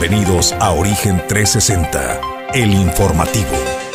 Bienvenidos a Origen 360, el informativo.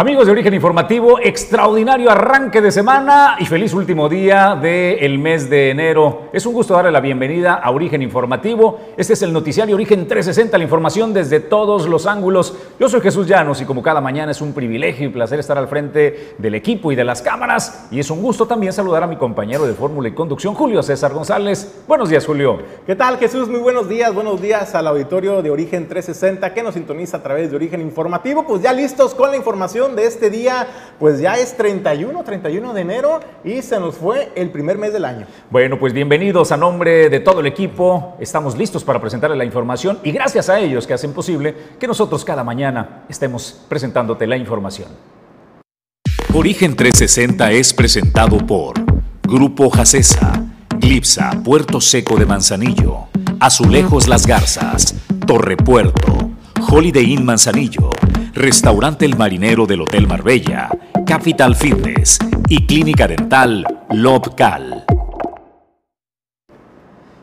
Amigos de Origen Informativo, extraordinario arranque de semana y feliz último día del mes de enero. Es un gusto darle la bienvenida a Origen Informativo. Este es el noticiario Origen 360, la información desde todos los ángulos. Yo soy Jesús Llanos y como cada mañana es un privilegio y placer estar al frente del equipo y de las cámaras. Y es un gusto también saludar a mi compañero de fórmula y conducción, Julio César González. Buenos días, Julio. ¿Qué tal, Jesús? Muy buenos días. Buenos días al auditorio de Origen 360 que nos sintoniza a través de Origen Informativo. Pues ya listos con la información de este día, pues ya es 31, 31 de enero y se nos fue el primer mes del año. Bueno, pues bienvenidos a nombre de todo el equipo. Estamos listos para presentarle la información y gracias a ellos que hacen posible que nosotros cada mañana estemos presentándote la información. Origen 360 es presentado por Grupo Jacesa, Glipsa, Puerto Seco de Manzanillo, Azulejos Las Garzas, Torre Puerto, Holiday Inn Manzanillo, Restaurante El Marinero del Hotel Marbella, Capital Fitness y Clínica Dental Lobcal.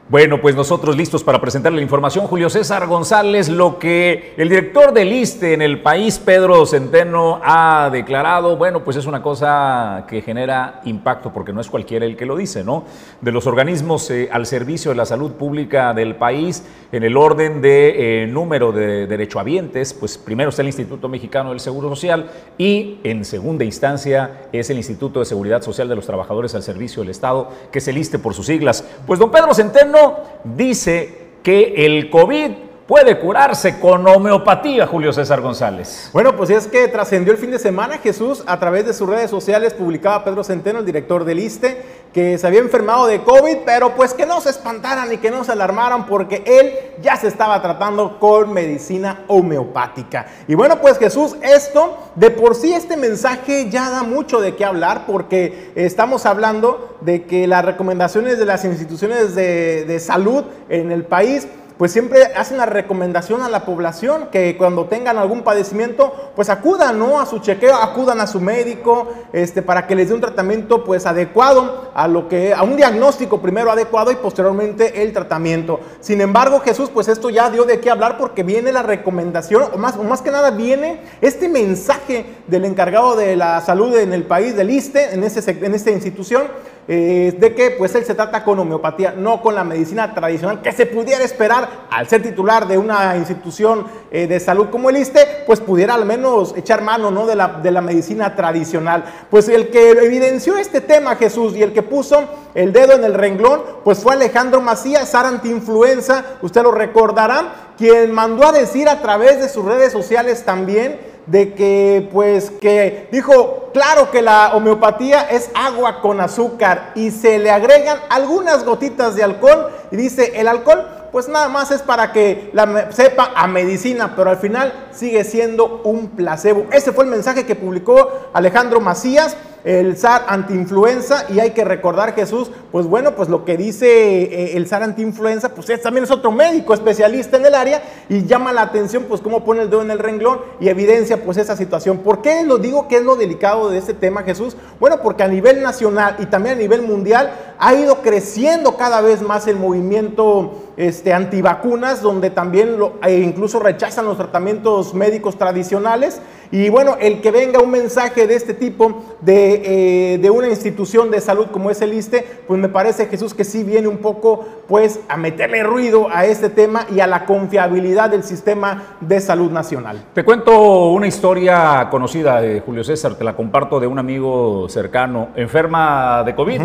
Bueno, pues nosotros listos para presentarle la información. Julio César González, lo que el director del ISTE en el país, Pedro Centeno, ha declarado, bueno, pues es una cosa que genera impacto, porque no es cualquiera el que lo dice, ¿no? De los organismos eh, al servicio de la salud pública del país, en el orden de eh, número de derechohabientes, pues primero está el Instituto Mexicano del Seguro Social y en segunda instancia es el Instituto de Seguridad Social de los Trabajadores al Servicio del Estado, que es el ISTE por sus siglas. Pues don Pedro Centeno dice que el COVID puede curarse con homeopatía, Julio César González. Bueno, pues es que trascendió el fin de semana Jesús a través de sus redes sociales, publicaba Pedro Centeno, el director del ISTE, que se había enfermado de COVID, pero pues que no se espantaran y que no se alarmaran porque él ya se estaba tratando con medicina homeopática. Y bueno, pues Jesús, esto de por sí este mensaje ya da mucho de qué hablar porque estamos hablando de que las recomendaciones de las instituciones de, de salud en el país pues siempre hacen la recomendación a la población que cuando tengan algún padecimiento, pues acudan, ¿no? A su chequeo, acudan a su médico, este, para que les dé un tratamiento, pues adecuado a lo que, a un diagnóstico primero adecuado y posteriormente el tratamiento. Sin embargo, Jesús, pues esto ya dio de qué hablar porque viene la recomendación, o más, o más que nada viene este mensaje del encargado de la salud en el país, del ISTE, en, ese, en esta institución, eh, de que pues él se trata con homeopatía, no con la medicina tradicional que se pudiera esperar al ser titular de una institución eh, de salud como el ISTE, pues pudiera al menos echar mano ¿no? de, la, de la medicina tradicional. Pues el que evidenció este tema, Jesús, y el que puso el dedo en el renglón, pues fue Alejandro Macías, SAR anti-influenza, usted lo recordará, quien mandó a decir a través de sus redes sociales también de que pues que dijo, claro que la homeopatía es agua con azúcar y se le agregan algunas gotitas de alcohol y dice, el alcohol pues nada más es para que la sepa a medicina, pero al final sigue siendo un placebo. Ese fue el mensaje que publicó Alejandro Macías el SAR antiinfluenza y hay que recordar Jesús, pues bueno, pues lo que dice eh, el SAR antiinfluenza, pues es, también es otro médico especialista en el área y llama la atención pues cómo pone el dedo en el renglón y evidencia pues esa situación. ¿Por qué lo digo que es lo delicado de este tema Jesús? Bueno, porque a nivel nacional y también a nivel mundial ha ido creciendo cada vez más el movimiento este, antivacunas, donde también lo, e incluso rechazan los tratamientos médicos tradicionales. Y bueno, el que venga un mensaje de este tipo de, eh, de, una institución de salud como es el ISTE, pues me parece Jesús que sí viene un poco pues a meterle ruido a este tema y a la confiabilidad del sistema de salud nacional. Te cuento una historia conocida de Julio César, te la comparto de un amigo cercano, enferma de COVID,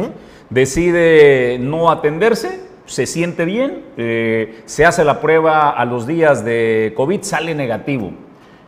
decide no atenderse se siente bien, eh, se hace la prueba a los días de COVID, sale negativo.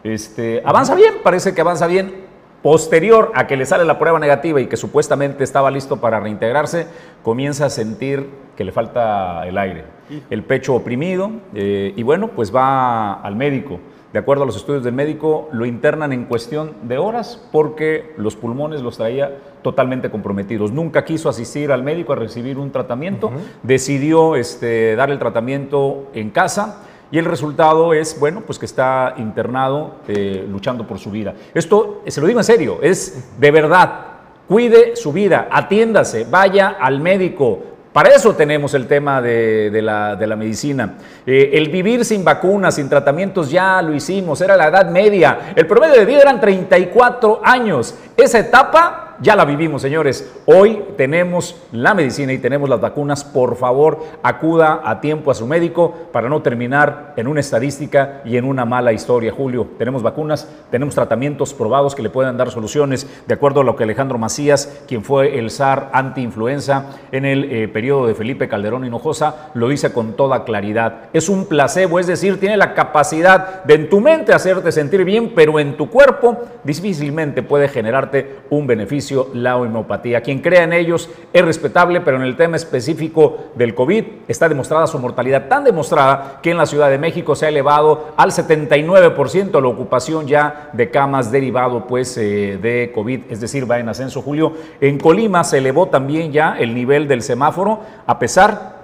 Este, avanza bien, parece que avanza bien. Posterior a que le sale la prueba negativa y que supuestamente estaba listo para reintegrarse, comienza a sentir que le falta el aire, el pecho oprimido eh, y bueno, pues va al médico. De acuerdo a los estudios del médico, lo internan en cuestión de horas porque los pulmones los traía totalmente comprometidos. Nunca quiso asistir al médico a recibir un tratamiento, decidió este, dar el tratamiento en casa y el resultado es, bueno, pues que está internado eh, luchando por su vida. Esto, se lo digo en serio, es de verdad. cuide su vida, atiéndase, vaya al médico, para eso tenemos el tema de, la, medicina. Eh, el vivir sin vacunas, sin tratamientos, ya lo hicimos, era la edad media. El promedio de vida eran 34 años. Esa etapa ya la vivimos, señores. Hoy tenemos la medicina y tenemos las vacunas. Por favor, acuda a tiempo a su médico para no terminar en una estadística y en una mala historia. Julio, tenemos vacunas, tenemos tratamientos probados que le pueden dar soluciones, de acuerdo a lo que Alejandro Macías, quien fue el SAR anti-influenza en el eh, periodo de Felipe Calderón Hinojosa, lo dice con toda claridad. Es un placebo, es decir, tiene la capacidad de en tu mente hacerte sentir bien, pero en tu cuerpo difícilmente puede generarte un beneficio la homeopatía. Quien crea en ellos es respetable, pero en el tema específico del COVID está demostrada su mortalidad, tan demostrada que en la Ciudad de México se ha elevado al 79% la ocupación ya de camas derivado pues eh, de COVID, es decir, va en ascenso Julio. En Colima se elevó también ya el nivel del semáforo, a pesar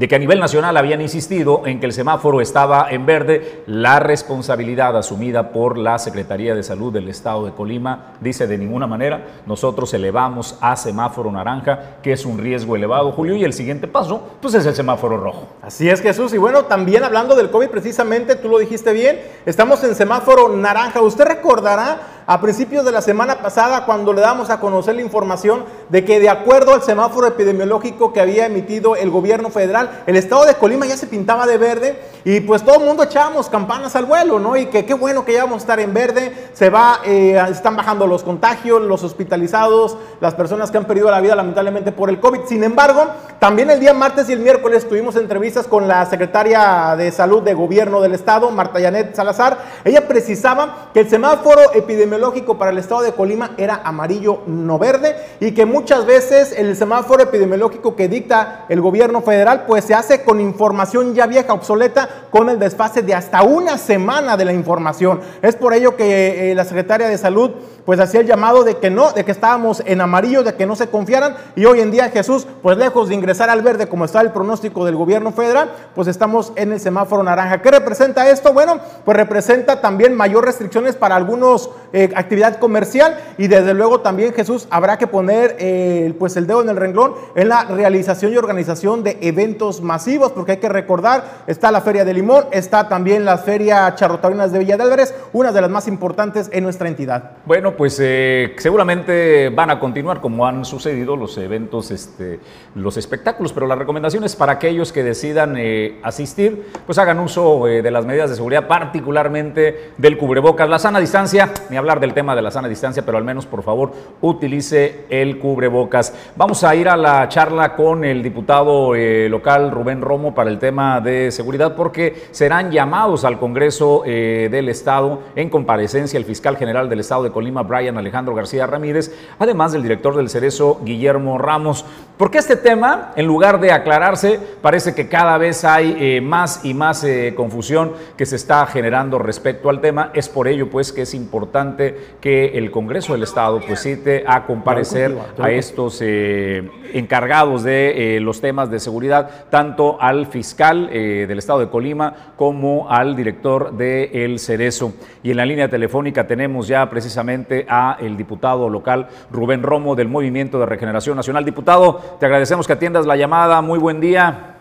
de que a nivel nacional habían insistido en que el semáforo estaba en verde, la responsabilidad asumida por la Secretaría de Salud del Estado de Colima dice de ninguna manera, nosotros elevamos a semáforo naranja, que es un riesgo elevado, Julio, y el siguiente paso, pues es el semáforo rojo. Así es, Jesús, y bueno, también hablando del COVID precisamente, tú lo dijiste bien, estamos en semáforo naranja, usted recordará a principios de la semana pasada cuando le damos a conocer la información de que de acuerdo al semáforo epidemiológico que había emitido el gobierno federal, el estado de Colima ya se pintaba de verde y pues todo el mundo echábamos campanas al vuelo, ¿no? Y que qué bueno que ya vamos a estar en verde, se va, eh, están bajando los contagios, los hospitalizados, las personas que han perdido la vida lamentablemente por el COVID. Sin embargo, también el día martes y el miércoles tuvimos entrevistas con la secretaria de salud de gobierno del estado, Marta Yanet Salazar. Ella precisaba que el semáforo epidemiológico epidemiológico para el estado de Colima era amarillo, no verde, y que muchas veces el semáforo epidemiológico que dicta el gobierno federal, pues se hace con información ya vieja, obsoleta, con el desfase de hasta una semana de la información. Es por ello que eh, la secretaria de Salud pues hacía el llamado de que no, de que estábamos en amarillo, de que no se confiaran y hoy en día Jesús, pues lejos de ingresar al verde como está el pronóstico del gobierno federal, pues estamos en el semáforo naranja. ¿Qué representa esto? Bueno, pues representa también mayor restricciones para algunos eh, actividad comercial y desde luego también Jesús habrá que poner eh, pues el dedo en el renglón en la realización y organización de eventos masivos porque hay que recordar, está la Feria de Limón, está también la Feria Charrotaurinas de Villa de Álvarez, una de las más importantes en nuestra entidad. Bueno, pues eh, seguramente van a continuar como han sucedido los eventos, este, los espectáculos, pero la recomendación es para aquellos que decidan eh, asistir, pues hagan uso de las medidas de seguridad, particularmente del cubrebocas. La sana distancia, ni hablar del tema de la sana distancia, pero al menos por favor utilice el cubrebocas. Vamos a ir a la charla con el diputado local Rubén Romo para el tema de seguridad, porque serán llamados al Congreso del Estado en comparecencia el fiscal general del Estado de Colima, Brian Alejandro García Ramírez, además del director del Cerezo, Guillermo Ramos. Porque este tema, en lugar de aclararse, parece que cada vez hay eh, más y más eh, confusión que se está generando respecto al tema. Es por ello, pues, que es importante que el Congreso del Estado, pues, cite a comparecer a estos eh, encargados de los temas de seguridad, tanto al fiscal del Estado de Colima como al director del El Cerezo. Y en la línea telefónica tenemos ya precisamente a el diputado local Rubén Romo del Movimiento de Regeneración Nacional. Diputado, te agradecemos que atiendas la llamada. Muy buen día.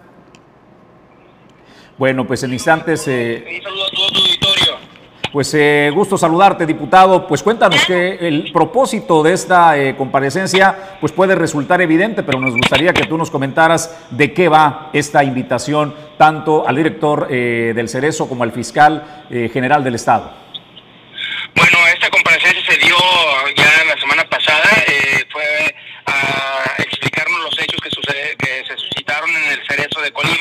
Bueno, pues en instantes... Eh, Un saludo a todo tu auditorio. Pues eh, gusto saludarte, diputado. Pues cuéntanos que el propósito de esta eh, comparecencia pues puede resultar evidente, pero nos gustaría que tú nos comentaras de qué va esta invitación tanto al director del Cerezo como al fiscal general del Estado. Bueno, esta comparecencia se dio ya la semana pasada, eh, fue a explicarnos los hechos que, sucede, que se suscitaron en el cerezo de Colima,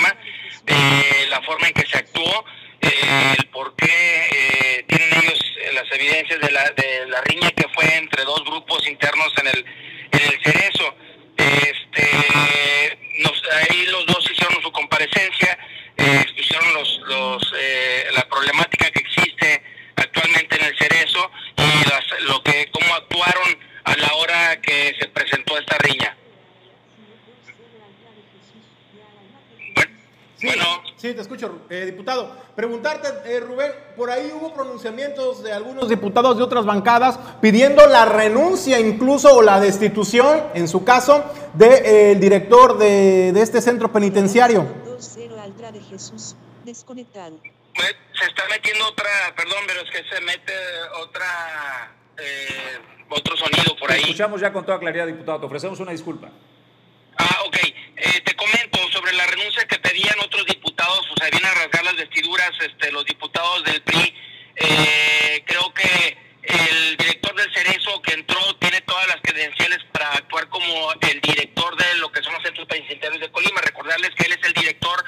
entre dos grupos internos en el, en el Cerezo. Este, nos, ahí los dos hicieron su comparecencia, eh, expusieron los, los, eh, la problemática que existe actualmente en el Cerezo y las, lo que cómo actuaron a la hora que se presentó esta riña. Bueno sí, te escucho, eh, diputado. Preguntarte, eh, Rubén, por ahí hubo pronunciamientos de algunos diputados de otras bancadas pidiendo la renuncia incluso o la destitución, en su caso, del de, eh, director de, de, este centro penitenciario. de Jesús, desconectado. Se está metiendo otra, perdón, pero es que se mete otra, otro sonido por ahí. escuchamos ya con toda claridad, diputado. Te ofrecemos una disculpa. Ah, ok. Eh, te comento sobre la renuncia que pedían otros diputados, o sea, vienen a rasgar las vestiduras este, los diputados del PRI. Eh, creo que el director del Cerezo que entró tiene todas las credenciales para actuar como el director de lo que son los centros penitenciarios de Colima. Recordarles que él es el director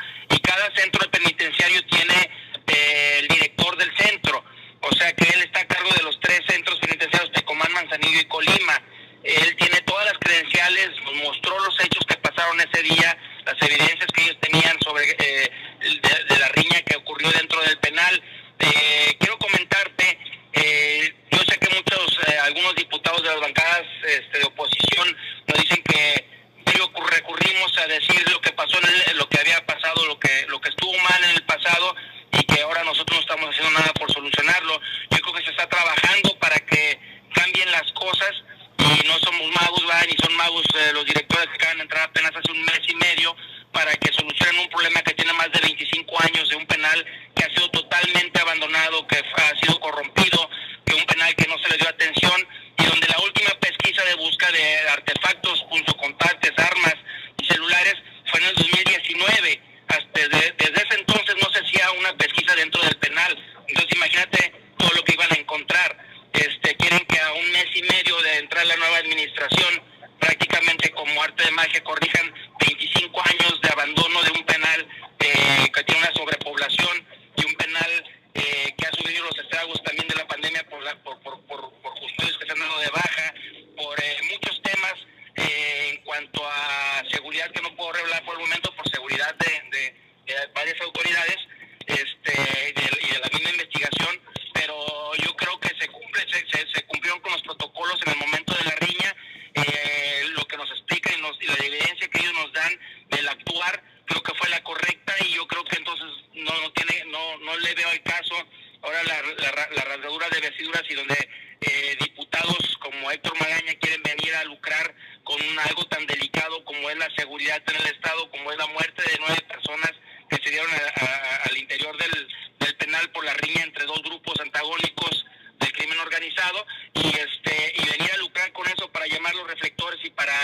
y este y venir a lucrar con eso para llamar los reflectores y para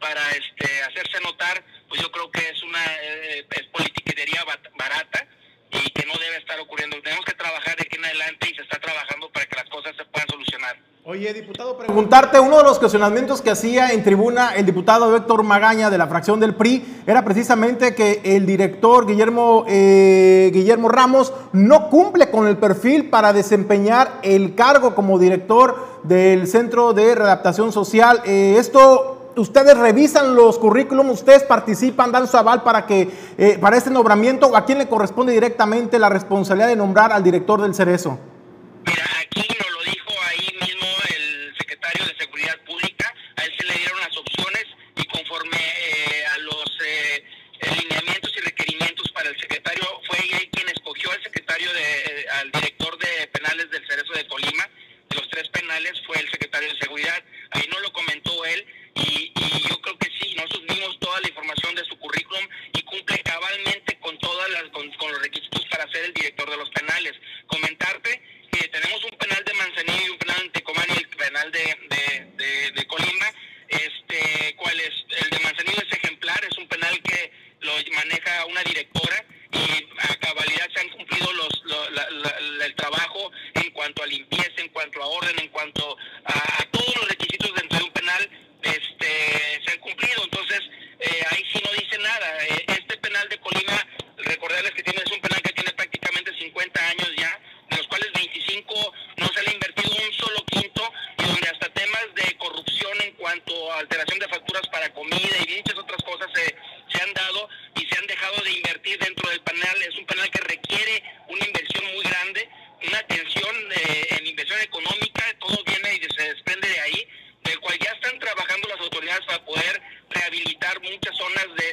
para este hacerse notar pues yo creo que es una eh, es politiquería barata y que no debe estar ocurriendo. Tenemos que trabajar de aquí en adelante y se está trabajando para que las cosas se puedan solucionar. Oye, diputado, preguntarte, uno de los cuestionamientos que hacía en tribuna el diputado Héctor Magaña de la fracción del PRI era precisamente que el director Guillermo, eh, Guillermo Ramos no cumple con el perfil para desempeñar el cargo como director del Centro de Readaptación Social. Eh, esto, ustedes revisan los currículums, ustedes participan, dan su aval para, que, eh, para este nombramiento a quién le corresponde directamente la responsabilidad de nombrar al director del Cerezo. Mira, aquí nos lo dijo ahí mismo el secretario de Seguridad Pública, a él se le dieron las opciones y conforme eh, a los eh, lineamientos y requerimientos para el secretario, fue él quien escogió al secretario, de, eh, al director de penales del Cerezo de Colima, de los tres penales, fue el secretario de Seguridad, ahí no lo comentó él y, y yo creo que sí, nosotros vimos toda la información de su currículum y cumple cabalmente con todas las con, con los requisitos para ser el director de los penales. Comentarte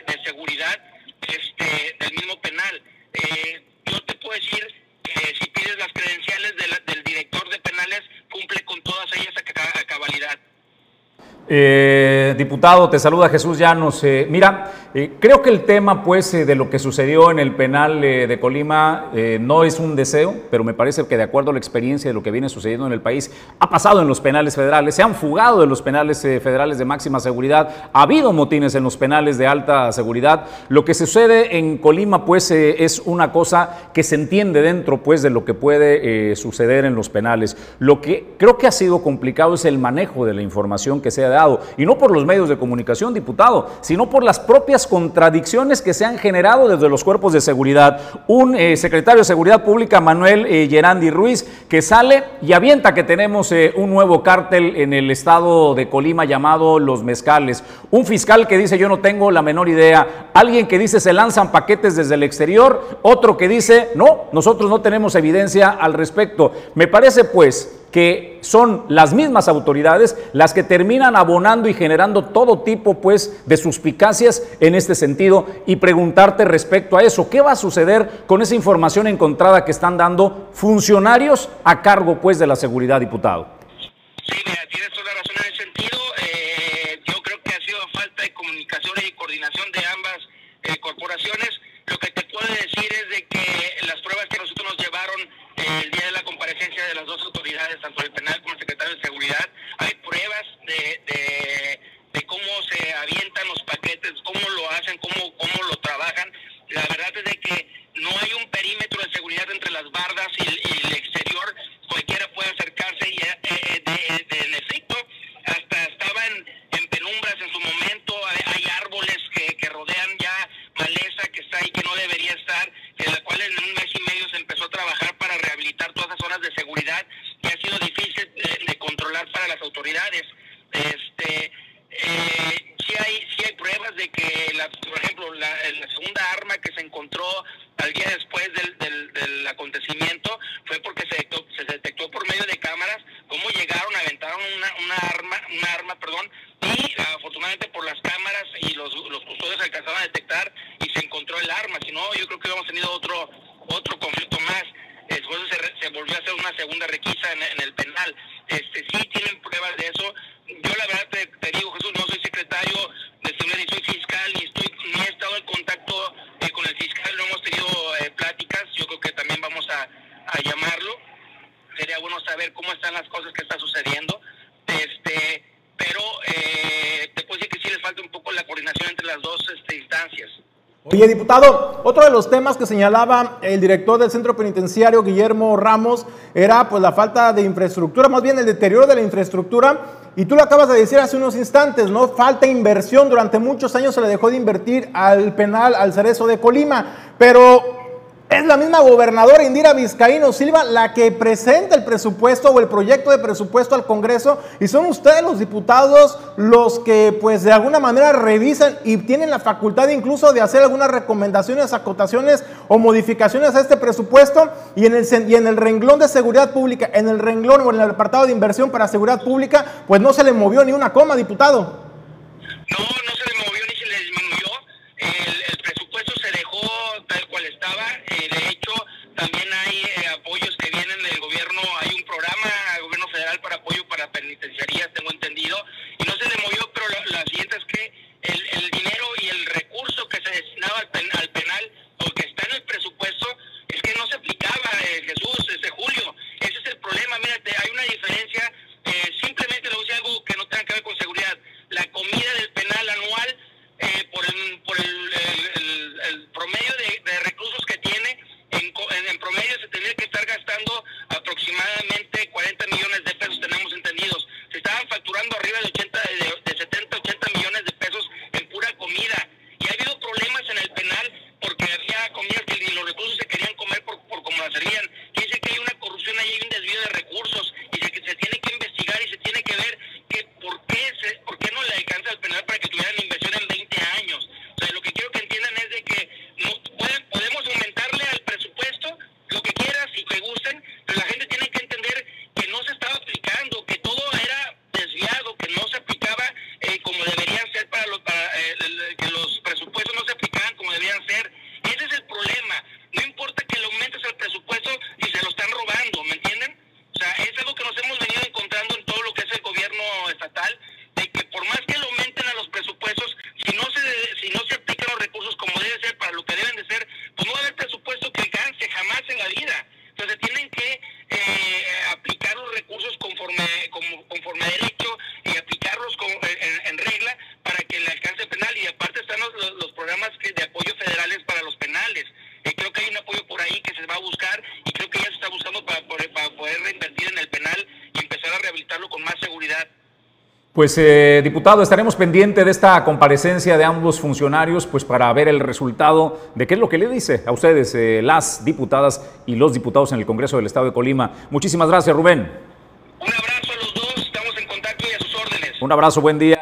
de, seguridad este, del mismo penal. Eh, yo te puedo decir que si pides las credenciales del director de penales, cumple con todas ellas a cabalidad. Eh, diputado, te saluda Jesús Llanos. Eh, mira, eh, creo que el tema pues de lo que sucedió en el penal de Colima no es un deseo, pero me parece que de acuerdo a la experiencia de lo que viene sucediendo en el país, ha pasado en los penales federales, se han fugado de los penales federales de máxima seguridad, ha habido motines en los penales de alta seguridad. Lo que sucede en Colima pues es una cosa que se entiende dentro pues de lo que puede suceder en los penales. Lo que creo que ha sido complicado es el manejo de la información que se ha dado y no por los medios de comunicación, diputado, sino por las propias contradicciones que se han generado desde los cuerpos de seguridad. Un eh, secretario de Seguridad Pública, Manuel eh, Gerandi Ruiz, que sale y avienta que tenemos eh, un nuevo cártel en el estado de Colima llamado Los Mezcales. Un fiscal que dice yo no tengo la menor idea. Alguien que dice se lanzan paquetes desde el exterior. Otro que dice no, nosotros no tenemos evidencia al respecto. Me parece pues que son las mismas autoridades las que terminan abonando y generando todo tipo pues de suspicacias en este sentido y preguntarte respecto a eso, ¿qué va a suceder con esa información encontrada que están dando funcionarios a cargo pues de la seguridad, diputado? Sí, tienes toda razón en ese sentido. Eh, yo creo que ha sido falta de comunicación y coordinación de ambas eh, corporaciones. Lo que te puedo decir es de que las pruebas que nosotros nos llevaron el día de la comparecencia de las dos autoridades, tanto el penal como el secretario de Seguridad, hay pruebas de, de, cómo se avientan los paquetes, cómo lo hacen, cómo, cómo lo trabajan. La verdad es de que no hay un perímetro de seguridad entre las bardas y el, exterior. Cualquiera puede acercarse y eh, eh, de, en efecto hasta estaban en penumbras en su momento. Hay, árboles que, que rodean ya maleza que está ahí que no debería estar, en la cual en un mes y medio se empezó a trabajar para rehabilitar todas las zonas de seguridad y ha sido difícil de, controlar para las autoridades. Este, eh, sí hay sí hay pruebas de que, la, por ejemplo, la, segunda arma que se encontró al día después del, del, acontecimiento fue porque se detectó, se detectó por medio de cámaras cómo llegaron, aventaron una, una arma, una arma, perdón, y afortunadamente por las cámaras y los, los custodios alcanzaron a detectar y se encontró el arma. Si no, yo creo que hubiéramos tenido otro otro conflicto más. Después se, se volvió a hacer una segunda requisa en, en, el penal. Este sí tienen pruebas de eso. Yo la verdad te, digo, Jesús, no soy secretario de seguridad ni soy fiscal, ni estoy ni he estado en contacto eh, con el fiscal, no hemos tenido eh, pláticas. Yo creo que también vamos a, a llamarlo. Sería bueno saber cómo están las cosas que está sucediendo. Este, pero eh, te puedo decir que sí le falta un poco la coordinación entre las dos este, instancias. Oye, diputado, otro de los temas que señalaba el director del centro penitenciario, Guillermo Ramos, era pues la falta de infraestructura, más bien el deterioro de la infraestructura. Y tú lo acabas de decir hace unos instantes, ¿no? Falta inversión. Durante muchos años se le dejó de invertir al penal, al cerezo de Colima. Pero misma gobernadora Indira Vizcaíno Silva la que presenta el presupuesto o el proyecto de presupuesto al Congreso y son ustedes los diputados los que pues de alguna manera revisan y tienen la facultad incluso de hacer algunas recomendaciones, acotaciones o modificaciones a este presupuesto y en el, y en el renglón de seguridad pública, en el renglón o en el apartado de inversión para seguridad pública, pues no se le movió ni una coma, diputado. No, no se Pues, eh, diputado, estaremos pendientes de esta comparecencia de ambos funcionarios, pues para ver el resultado de qué es lo que le dice a ustedes, eh, las diputadas y los diputados en el Congreso del Estado de Colima. Muchísimas gracias, Rubén. Un abrazo a los dos, estamos en contacto y a sus órdenes. Un abrazo, buen día.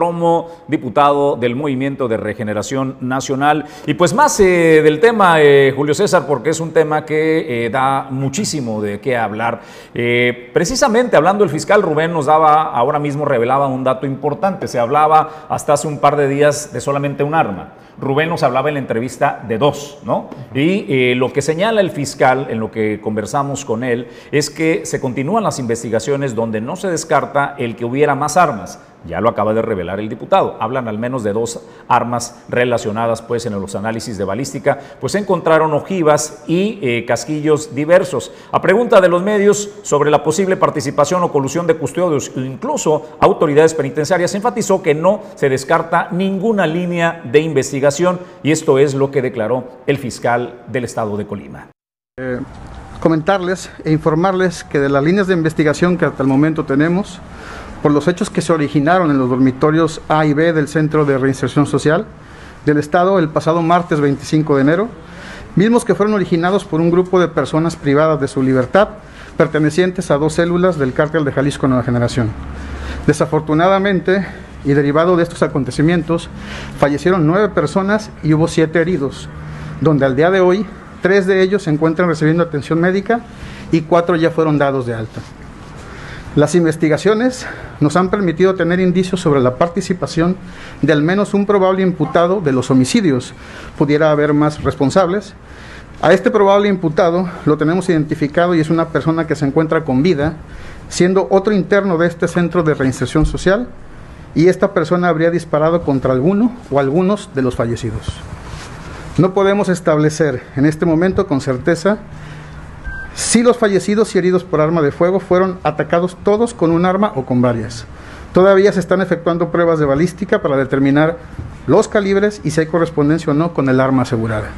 Romo, diputado del Movimiento de Regeneración Nacional. Y pues más eh, del tema, eh, Julio César, porque es un tema que eh, da muchísimo de qué hablar. precisamente hablando el fiscal Rubén nos daba, ahora mismo revelaba un dato importante. Se hablaba hasta hace un par de días de solamente un arma. Rubén nos hablaba en la entrevista de dos, ¿no? Y lo que señala el fiscal, en lo que conversamos con él, es que se continúan las investigaciones donde no se descarta el que hubiera más armas ya lo acaba de revelar el diputado. Hablan al menos de dos armas relacionadas pues en los análisis de balística, pues encontraron ojivas y eh, casquillos diversos. A pregunta de los medios sobre la posible participación o colusión de custodios incluso autoridades penitenciarias, enfatizó que no se descarta ninguna línea de investigación y esto es lo que declaró el fiscal del estado de Colima. Eh, comentarles e informarles que de las líneas de investigación que hasta el momento tenemos, por los hechos que se originaron en los dormitorios A y B del Centro de Reinserción Social del Estado el pasado martes 25 de enero, mismos que fueron originados por un grupo de personas privadas de su libertad, pertenecientes a dos células del cártel de Jalisco Nueva Generación. Desafortunadamente, y derivado de estos acontecimientos, fallecieron nueve personas y hubo siete heridos, donde al día de hoy tres de ellos se encuentran recibiendo atención médica y cuatro ya fueron dados de alta. Las investigaciones nos han permitido tener indicios sobre la participación de al menos un probable imputado de los homicidios. Pudiera haber más responsables. A este probable imputado lo tenemos identificado y es una persona que se encuentra con vida, siendo otro interno de este centro de reinserción social, y esta persona habría disparado contra alguno o algunos de los fallecidos. No podemos establecer en este momento con certeza si los fallecidos y heridos por arma de fuego fueron atacados todos con un arma o con varias. Todavía se están efectuando pruebas de balística para determinar los calibres y si hay correspondencia o no con el arma asegurada.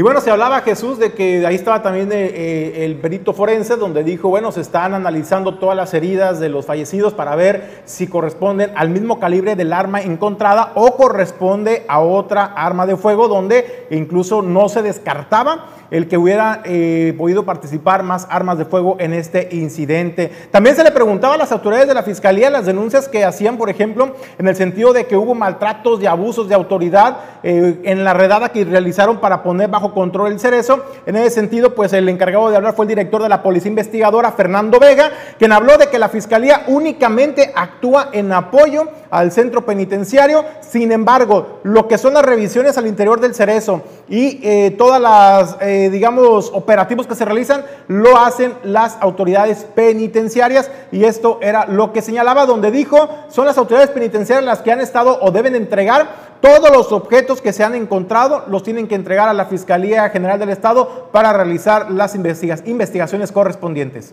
Y bueno, se hablaba Jesús de que ahí estaba también eh, eh, el perito forense, donde dijo, bueno, se están analizando todas las heridas de los fallecidos para ver si corresponden al mismo calibre del arma encontrada o corresponde a otra arma de fuego, donde incluso no se descartaba el que hubiera eh, podido participar más armas de fuego en este incidente. También se le preguntaba a las autoridades de la Fiscalía las denuncias que hacían, por ejemplo, en el sentido de que hubo maltratos y abusos de autoridad en la redada que realizaron para poner bajo control el cerezo. En ese sentido, pues el encargado de hablar fue el director de la Policía Investigadora, Fernando Vega, quien habló de que la Fiscalía únicamente actúa en apoyo al centro penitenciario. Sin embargo, lo que son las revisiones al interior del cerezo y eh, todas las, eh, digamos, operativos que se realizan, lo hacen las autoridades penitenciarias. Y esto era lo que señalaba, donde dijo, son las autoridades penitenciarias las que han estado o deben entregar todos los objetos que se han encontrado los tienen que entregar a la Fiscalía General del Estado para realizar las investigaciones correspondientes.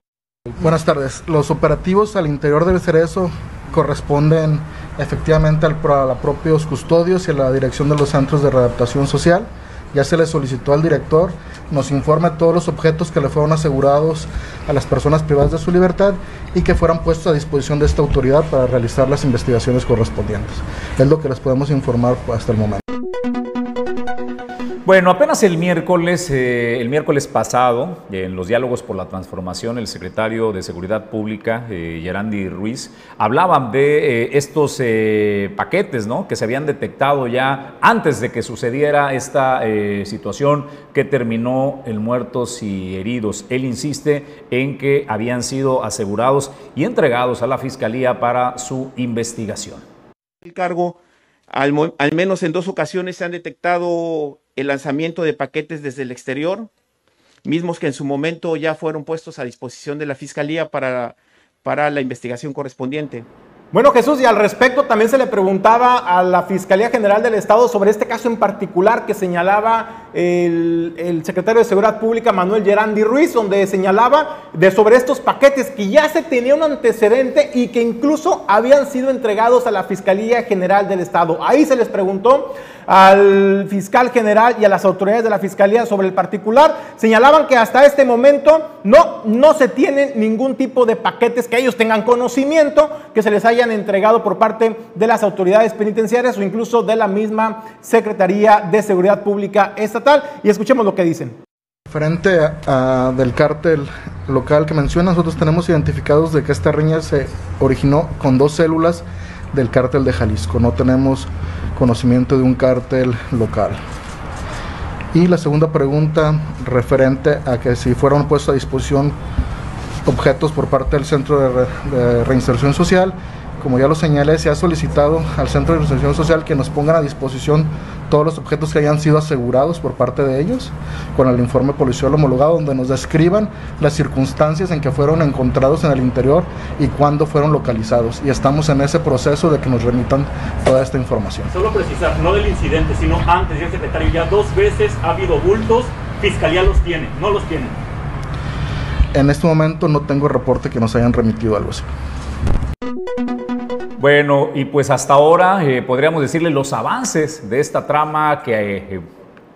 Buenas tardes. Los operativos al interior del cerezo corresponden efectivamente al, a los propios custodios y a la dirección de los centros de readaptación social. Ya se le solicitó al director nos informe todos los objetos que le fueron asegurados a las personas privadas de su libertad y que fueran puestos a disposición de esta autoridad para realizar las investigaciones correspondientes. Es lo que les podemos informar hasta el momento. Bueno, apenas el miércoles, eh, el miércoles pasado, en los diálogos por la transformación, el secretario de Seguridad Pública, eh, Gerandi Ruiz, hablaban de eh, estos paquetes ¿no? que se habían detectado ya antes de que sucediera esta situación que terminó en muertos y heridos. Él insiste en que habían sido asegurados y entregados a la Fiscalía para su investigación. El cargo, al, al menos en dos ocasiones se han detectado el lanzamiento de paquetes desde el exterior, mismos que en su momento ya fueron puestos a disposición de la Fiscalía para, para la investigación correspondiente. Bueno, Jesús, y al respecto también se le preguntaba a la Fiscalía General del Estado sobre este caso en particular que señalaba el, secretario de Seguridad Pública, Manuel Gerandi Ruiz, donde señalaba de sobre estos paquetes que ya se tenía un antecedente y que incluso habían sido entregados a la Fiscalía General del Estado. Ahí se les preguntó al fiscal general y a las autoridades de la Fiscalía sobre el particular. Señalaban que hasta este momento no, no se tiene ningún tipo de paquetes que ellos tengan conocimiento que se les hayan entregado por parte de las autoridades penitenciarias o incluso de la misma Secretaría de Seguridad Pública Estatal. Y escuchemos lo que dicen. Frente a, del cártel local que menciona, nosotros tenemos identificados de que esta riña se originó con dos células del cártel de Jalisco. No tenemos conocimiento de un cártel local. Y la segunda pregunta referente a que si fueron puestos a disposición objetos por parte del Centro de, Reinserción Social como ya lo señalé, se ha solicitado al Centro de Reinserción Social que nos pongan a disposición todos los objetos que hayan sido asegurados por parte de ellos, con el informe policial homologado, donde nos describan las circunstancias en que fueron encontrados en el interior y cuándo fueron localizados. Y estamos en ese proceso de que nos remitan toda esta información. Solo precisar, no del incidente, sino antes, ya secretario, ya dos veces ha habido bultos, Fiscalía los tiene, no los tiene. En este momento no tengo reporte que nos hayan remitido algo así. Bueno, y pues hasta ahora eh, podríamos decirle los avances de esta trama que eh,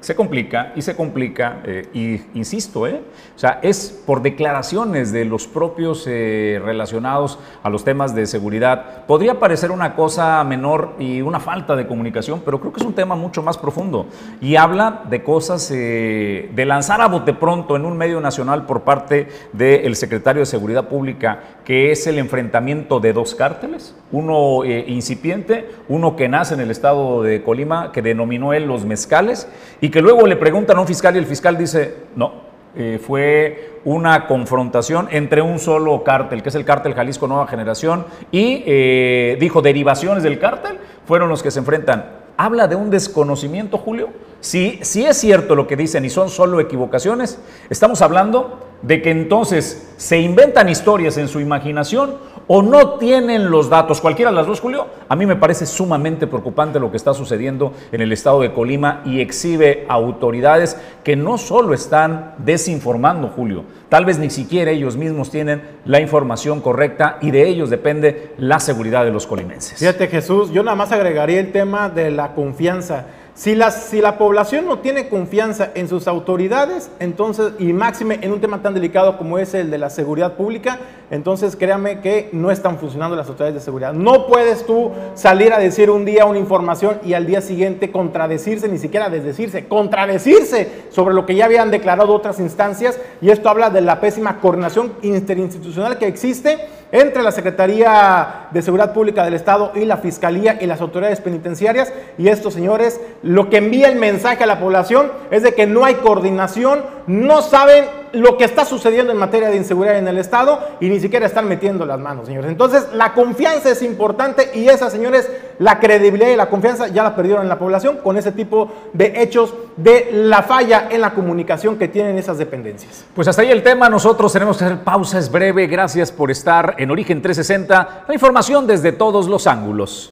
se complica y se complica, eh, y insisto, ¿eh? o sea, es por declaraciones de los propios eh, relacionados a los temas de seguridad. Podría parecer una cosa menor y una falta de comunicación, pero creo que es un tema mucho más profundo y habla de cosas de lanzar a bote pronto en un medio nacional por parte del secretario de Seguridad Pública, que es el enfrentamiento de dos cárteles, uno incipiente, uno que nace en el estado de Colima, que denominó él los mezcales, y que luego le preguntan a un fiscal y el fiscal dice, no, eh, fue una confrontación entre un solo cártel, que es el cártel Jalisco Nueva Generación, y eh, dijo, derivaciones del cártel fueron los que se enfrentan. Habla de un desconocimiento, Julio. Si, si es cierto lo que dicen y son solo equivocaciones, estamos hablando de que entonces se inventan historias en su imaginación o no tienen los datos, cualquiera de las dos, Julio, a mí me parece sumamente preocupante lo que está sucediendo en el estado de Colima y exhibe autoridades que no solo están desinformando, Julio, tal vez ni siquiera ellos mismos tienen la información correcta y de ellos depende la seguridad de los colimenses. Fíjate Jesús, yo nada más agregaría el tema de la confianza. Si la, si la población no tiene confianza en sus autoridades, entonces, y máxime en un tema tan delicado como es el de la seguridad pública, entonces créame que no están funcionando las autoridades de seguridad. No puedes tú salir a decir un día una información y al día siguiente contradecirse, ni siquiera desdecirse, contradecirse sobre lo que ya habían declarado otras instancias, y esto habla de la pésima coordinación interinstitucional que existe entre la Secretaría de Seguridad Pública del Estado y la Fiscalía y las autoridades penitenciarias. Y estos señores lo que envía el mensaje a la población es de que no hay coordinación, no saben lo que está sucediendo en materia de inseguridad en el Estado y ni siquiera están metiendo las manos, señores. Entonces, la confianza es importante y esa, señores, la credibilidad y la confianza ya la perdieron en la población con ese tipo de hechos de la falla en la comunicación que tienen esas dependencias. Pues hasta ahí el tema, nosotros tenemos que hacer pausa, es breve, gracias por estar en Origen 360, la información desde todos los ángulos.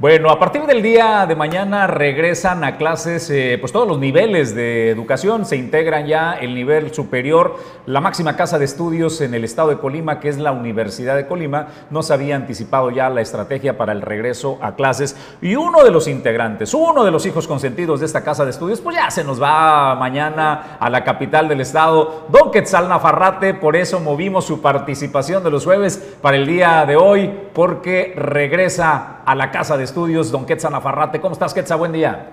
Bueno, a partir del día de mañana regresan a clases, eh, pues todos los niveles de educación, se integran ya el nivel superior, la máxima casa de estudios en el estado de Colima, que es la Universidad de Colima, nos había anticipado ya la estrategia para el regreso a clases. Y uno de los integrantes, uno de los hijos consentidos de esta casa de estudios, pues ya se nos va mañana a la capital del estado, don Quetzal Nafarrate, por eso movimos su participación de los jueves para el día de hoy, porque regresa a la casa de estudios, don Quetzal Nafarrate. ¿Cómo estás, Quetzal? Buen día.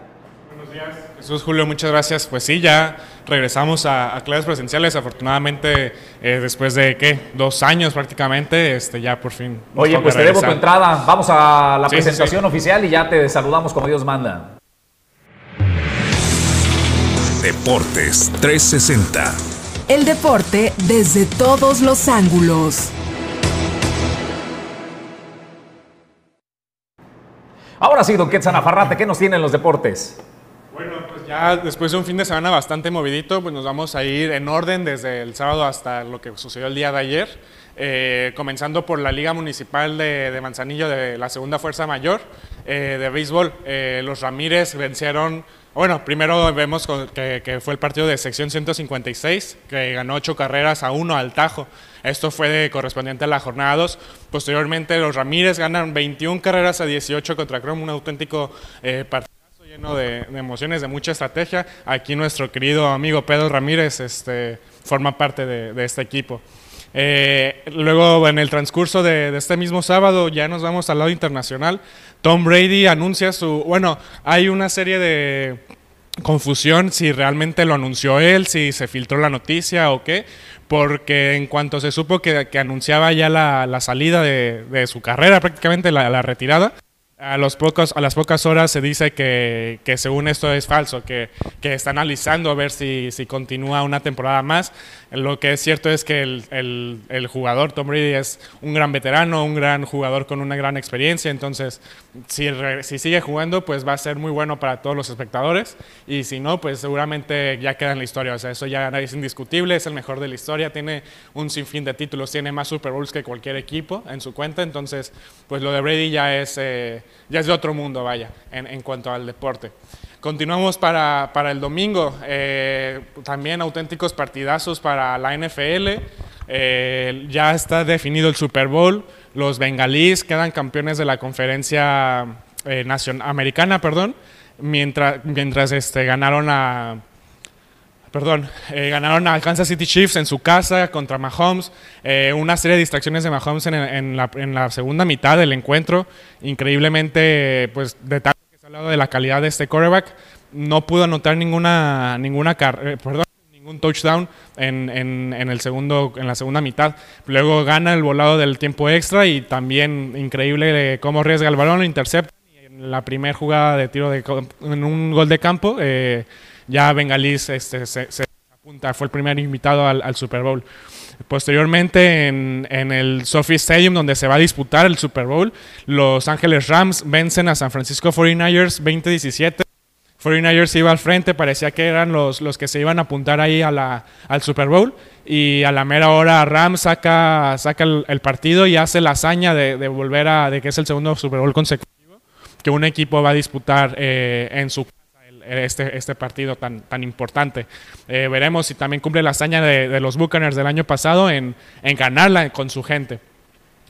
Buenos días. Jesús Julio, muchas gracias. Pues sí, ya regresamos a, clases presenciales, afortunadamente eh, después de, ¿qué? Dos años prácticamente, este, ya por fin. Oye, pues te debo tu entrada. Vamos a la presentación oficial y ya te saludamos como Dios manda. Deportes 360. El deporte desde todos los ángulos. Ahora sí, don Quetzal Nafarrate, ¿qué nos tienen los deportes? Bueno, pues ya después de un fin de semana bastante movidito, pues nos vamos a ir en orden desde el sábado hasta lo que sucedió el día de ayer. Eh, comenzando por la Liga Municipal de, Manzanillo de la Segunda Fuerza Mayor eh, de béisbol. Eh, los Ramírez vencieron bueno, primero vemos que, fue el partido de sección 156, que ganó ocho carreras a uno al Tajo. Esto fue correspondiente a la jornada 2. Posteriormente, los Ramírez ganan 21 carreras a 18 contra Chrome, un auténtico eh, partido lleno de, emociones, de mucha estrategia. Aquí nuestro querido amigo Pedro Ramírez este, forma parte de, este equipo. Eh, luego, en el transcurso de, de, este mismo sábado, ya nos vamos al lado internacional. Tom Brady anuncia su, bueno, hay una serie de confusión si realmente lo anunció él, si se filtró la noticia o qué, porque en cuanto se supo que, anunciaba ya la, salida de, su carrera, prácticamente la retirada, a, los pocos, a las pocas horas se dice que, que según esto es falso, que, que, está analizando a ver si, si, continúa una temporada más. Lo que es cierto es que el, el, jugador Tom Brady es un gran veterano, un gran jugador con una gran experiencia, entonces si, si sigue jugando pues va a ser muy bueno para todos los espectadores. Y si no pues seguramente ya queda en la historia, o sea, eso ya es indiscutible, es el mejor de la historia, tiene un sinfín de títulos, tiene más Super Bowls que cualquier equipo en su cuenta, entonces pues lo de Brady ya es... Eh, ya es de otro mundo, vaya, en, cuanto al deporte. Continuamos para, el domingo, eh, también auténticos partidazos para la NFL. Eh, ya está definido el Super Bowl. Los bengalíes quedan campeones de la conferencia eh, americana, perdón, mientras, mientras este, ganaron a perdón, eh, ganaron a Kansas City Chiefs en su casa contra Mahomes. Eh, una serie de distracciones de Mahomes en, la, segunda mitad del encuentro. Increíblemente, pues, de que se ha hablado de la calidad de este quarterback. No pudo anotar ninguna, ninguna eh, perdón, ningún touchdown en, el segundo, en la segunda mitad. Luego gana el volado del tiempo extra y también increíble cómo arriesga el balón, intercepta. Y en la primera jugada de tiro de, en un gol de campo, ya Bengalis este, se, apunta, fue el primer invitado al, Super Bowl. Posteriormente, en, el Sophie Stadium, donde se va a disputar el Super Bowl, Los Ángeles Rams vencen a San Francisco 49ers 2017. 49ers iba al frente, parecía que eran los, los que se iban a apuntar ahí a la, al Super Bowl. Y a la mera hora Rams saca, saca el, partido y hace la hazaña de, volver a, de que es el segundo Super Bowl consecutivo que un equipo va a disputar eh, en su este, este partido tan, tan importante. Eh, veremos si también cumple la hazaña de, los Buccaneers del año pasado en, en, ganarla con su gente.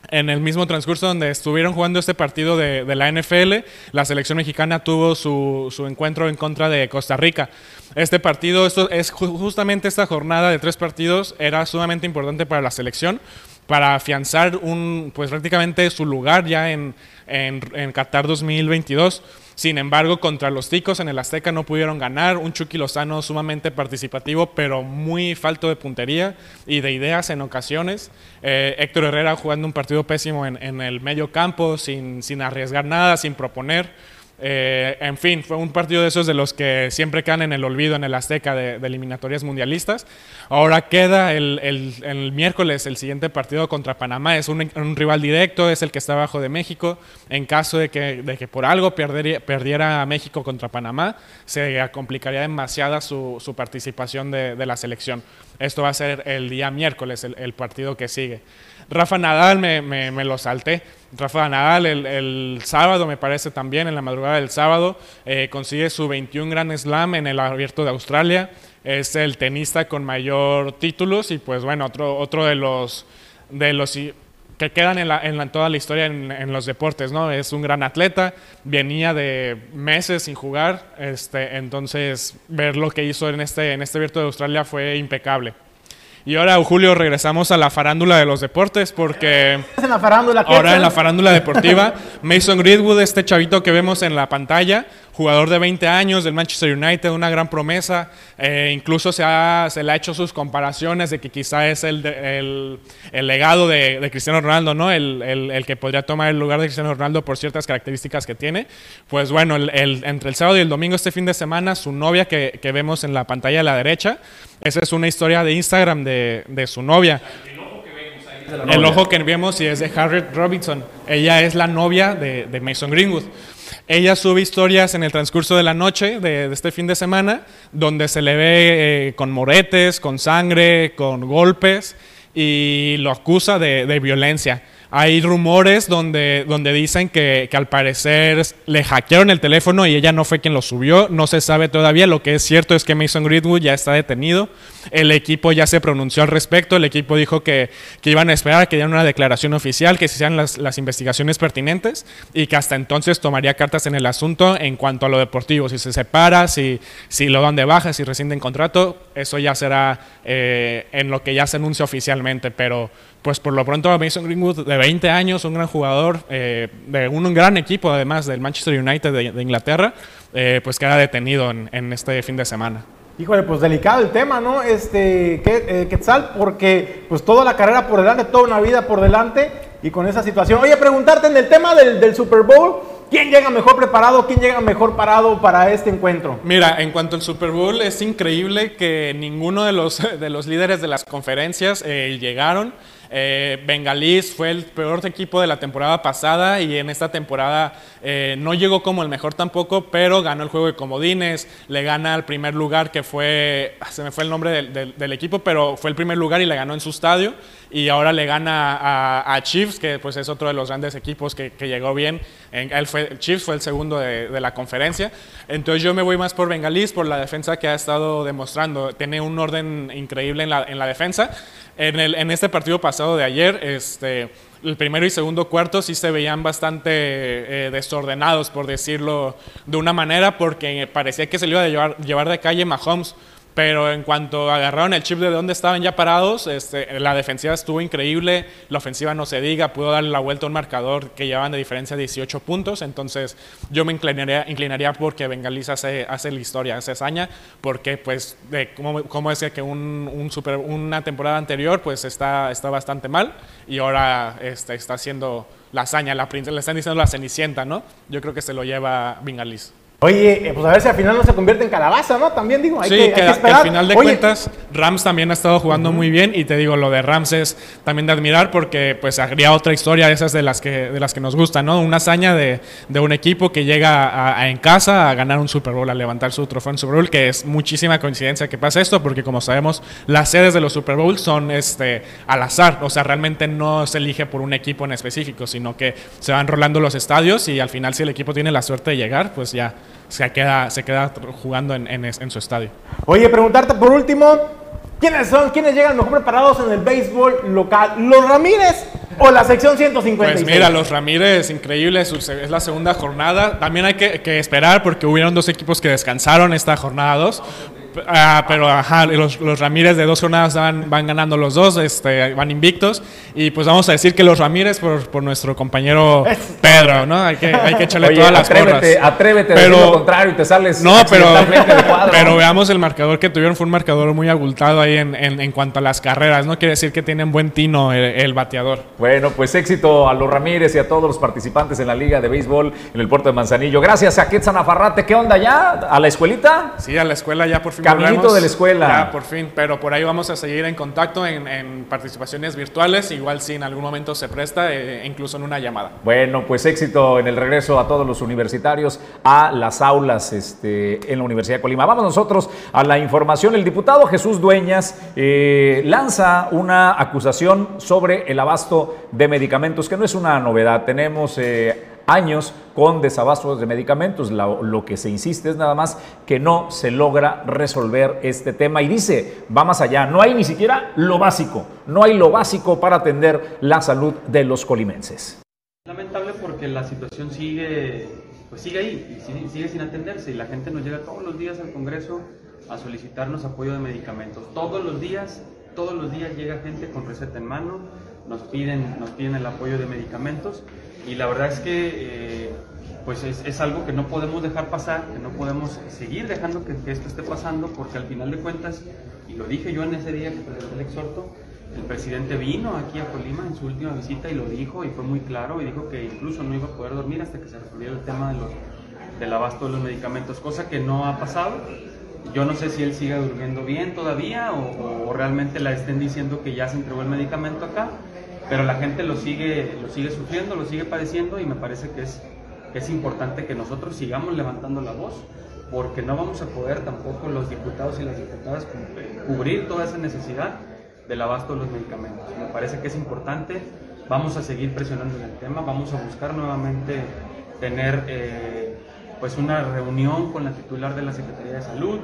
En el mismo transcurso donde estuvieron jugando este partido de, de la NFL, la selección mexicana tuvo su, su, encuentro en contra de Costa Rica. Este partido, esto es justamente esta jornada de tres partidos, era sumamente importante para la selección para afianzar un, pues prácticamente su lugar ya en, en, en Qatar 2022. Sin embargo, contra los ticos en el Azteca no pudieron ganar. Un Chucky Lozano sumamente participativo, pero muy falto de puntería y de ideas en ocasiones. Eh, Héctor Herrera jugando un partido pésimo en, en el medio campo, sin, sin arriesgar nada, sin proponer. Eh, en fin, fue un partido de esos de los que siempre quedan en el olvido en el Azteca de, eliminatorias mundialistas. Ahora queda el, miércoles el siguiente partido contra Panamá. Es un, rival directo, es el que está abajo de México. En caso de que, de que por algo perdiera México contra Panamá, se complicaría demasiada su, participación de, la selección. Esto va a ser el día miércoles, el, partido que sigue. Rafa Nadal me, me lo salté Rafa Nadal el, el sábado, me parece también, en la madrugada del sábado, eh, consigue su 21 Grand Slam en el Abierto de Australia. Es el tenista con mayor títulos y pues bueno, otro, otro de los, de los que quedan en, la- en la- toda la historia en, en los deportes, ¿no? Es un gran atleta, venía de meses sin jugar, este, entonces ver lo que hizo en este, en este Abierto de Australia fue impecable. Y ahora, Julio, regresamos a la farándula de los deportes porque... en la farándula. Ahora en la farándula deportiva, Mason Greenwood, este chavito que vemos en la pantalla, jugador de 20 años del Manchester United, una gran promesa. eh, incluso se, ha- se le ha hecho sus comparaciones de que quizá es el, de- el, el legado de, de Cristiano Ronaldo, ¿no? El, el- que podría tomar el lugar de Cristiano Ronaldo por ciertas características que tiene. Pues bueno, entre el sábado y el domingo, este fin de semana, su novia que, que vemos en la pantalla a la derecha, esa es una historia de Instagram de, de su novia. El ojo que vemos y es de Harriet Robinson. Ella es la novia de, de Mason Greenwood. Ella sube historias en el transcurso de la noche de, este fin de semana, donde se le ve eh, con moretes, con sangre, con golpes, y lo acusa de violencia. Hay rumores donde, donde dicen que, que al parecer le hackearon el teléfono y ella no fue quien lo subió. No se sabe todavía. Lo que es cierto es que Mason Greenwood ya está detenido. El equipo ya se pronunció al respecto. El equipo dijo que, que iban a esperar a que dieran una declaración oficial, que se hicieran las, las investigaciones pertinentes y que hasta entonces tomaría cartas en el asunto en cuanto a lo deportivo. Si se separa, si, si lo dan de baja, si rescinden contrato, eso ya será eh, en lo que ya se anuncia oficialmente. Pero pues por lo pronto Mason Greenwood de 20 años, un gran jugador, eh, de un, un gran equipo además del Manchester United de, de Inglaterra, eh, pues queda detenido en, en este fin de semana. Híjole, pues delicado el tema, ¿no? Este, eh, Quetzal, porque pues toda la carrera por delante, toda una vida por delante y con esa situación. Oye, preguntarte en el tema del, del Super Bowl, ¿quién llega mejor preparado, quién llega mejor parado para este encuentro? Mira, en cuanto al Super Bowl, es increíble que ninguno de los, de los líderes de las conferencias eh, llegaron. Eh, Bengalís fue el peor equipo de la temporada pasada y en esta temporada eh, no llegó como el mejor tampoco, pero ganó el juego de comodines, le gana al primer lugar que fue, ah, se me fue el nombre del, equipo, pero fue el primer lugar y le ganó en su estadio y ahora le gana a, a Chiefs, que pues es otro de los grandes equipos que, llegó bien. En- él fue, Chiefs fue el segundo de, la conferencia. Entonces yo me voy más por Bengalís, por la defensa que ha estado demostrando. Tiene un orden increíble en la defensa. En, el, en este partido pasado de ayer, este, el primero y segundo cuarto sí se veían bastante eh, desordenados, por decirlo de una manera, porque parecía que se le iba a llevar, llevar de calle Mahomes. Pero en cuanto agarraron el chip de dónde estaban ya parados, este, la defensiva estuvo increíble, la ofensiva no se diga, pudo darle la vuelta a un marcador que llevaban de diferencia 18 puntos, entonces yo me inclinaría, inclinaría porque Bengalis hace, hace la historia, hace hazaña, porque pues de cómo, cómo es que un, un super, una temporada anterior pues está, está bastante mal y ahora este, está haciendo la hazaña, la, le están diciendo la cenicienta, ¿no? Yo creo que se lo lleva Bengalis. Oye, eh, pues a ver si al final no se convierte en calabaza, ¿no? También digo, hay sí, que, hay que, que esperar. al final de Oye, cuentas, Rams también ha estado jugando muy bien y te digo, lo de Rams es también de admirar porque pues habría otra historia de esas de las que, de las que nos gustan, ¿no? Una hazaña de, de un equipo que llega a- a en casa a ganar un Super Bowl, a levantar su trofeo en Super Bowl, que es muchísima coincidencia que pasa esto porque como sabemos, las sedes de los Super Bowl son este, al azar, o sea, realmente no se elige por un equipo en específico, sino que se van rolando los estadios y al final si el equipo tiene la suerte de llegar, pues ya se queda, se queda jugando en, en- en su estadio. Oye, preguntarte por último, ¿quiénes son, quiénes llegan mejor preparados en el béisbol local? ¿Los Ramírez o la sección 156? Pues mira, los Ramírez, increíble, es la segunda jornada. También hay que, que esperar porque hubieron dos equipos que descansaron esta jornada 2. Ah, pero ajá, los, los Ramírez de dos jornadas van, van ganando los dos, este, van invictos. Y pues vamos a decir que los Ramírez por, por nuestro compañero Pedro, ¿no? Hay que, hay que echarle Oye, todas las atrévete, porras. atrévete a decir lo contrario y te sales No, pero, pero veamos el marcador que tuvieron. Fue un marcador muy abultado ahí en, en, en cuanto a las carreras. No quiere decir que tienen buen tino el, el bateador. Bueno, pues éxito a los Ramírez y a todos los participantes en la Liga de Béisbol en el puerto de Manzanillo. Gracias a Quetzal Afarrate. ¿Qué onda ya? ¿A la escuelita? Sí, a la escuela ya por fin Caminito de la escuela. Ya, por fin, pero por ahí vamos a seguir en contacto en, en participaciones virtuales, igual si en algún momento se presta, eh, incluso en una llamada. Bueno, pues éxito en el regreso a todos los universitarios a las aulas este, en la Universidad de Colima. Vamos nosotros a la información. El diputado Jesús Dueñas eh, lanza una acusación sobre el abasto de medicamentos, que no es una novedad. Tenemos eh, años con desabastos de medicamentos. Lo, lo, que se insiste es nada más que no se logra resolver este tema. Y dice, va más allá, no hay ni siquiera lo básico, no hay lo básico para atender la salud de los colimenses. Lamentable porque la situación sigue, pues sigue ahí, sigue, sigue sin atenderse y la gente nos llega todos los días al Congreso a solicitarnos apoyo de medicamentos. Todos los días, todos los días llega gente con receta en mano, nos piden, nos piden el apoyo de medicamentos y la verdad es que eh, pues es, es, algo que no podemos dejar pasar, que no podemos seguir dejando que, esto esté pasando porque al final de cuentas, y lo dije yo en ese día que presenté el exhorto, el presidente vino aquí a Colima en su última visita y lo dijo y fue muy claro y dijo que incluso no iba a poder dormir hasta que se resolviera el tema de los, del abasto de los medicamentos, cosa que no ha pasado. Yo no sé si él siga durmiendo bien todavía o, o realmente la estén diciendo que ya se entregó el medicamento acá pero la gente lo sigue, lo sigue sufriendo, lo sigue padeciendo y me parece que es, es importante que nosotros sigamos levantando la voz porque no vamos a poder tampoco los diputados y las diputadas cubrir toda esa necesidad del abasto de los medicamentos. Me parece que es importante, vamos a seguir presionando en el tema, vamos a buscar nuevamente tener eh, pues una reunión con la titular de la Secretaría de Salud,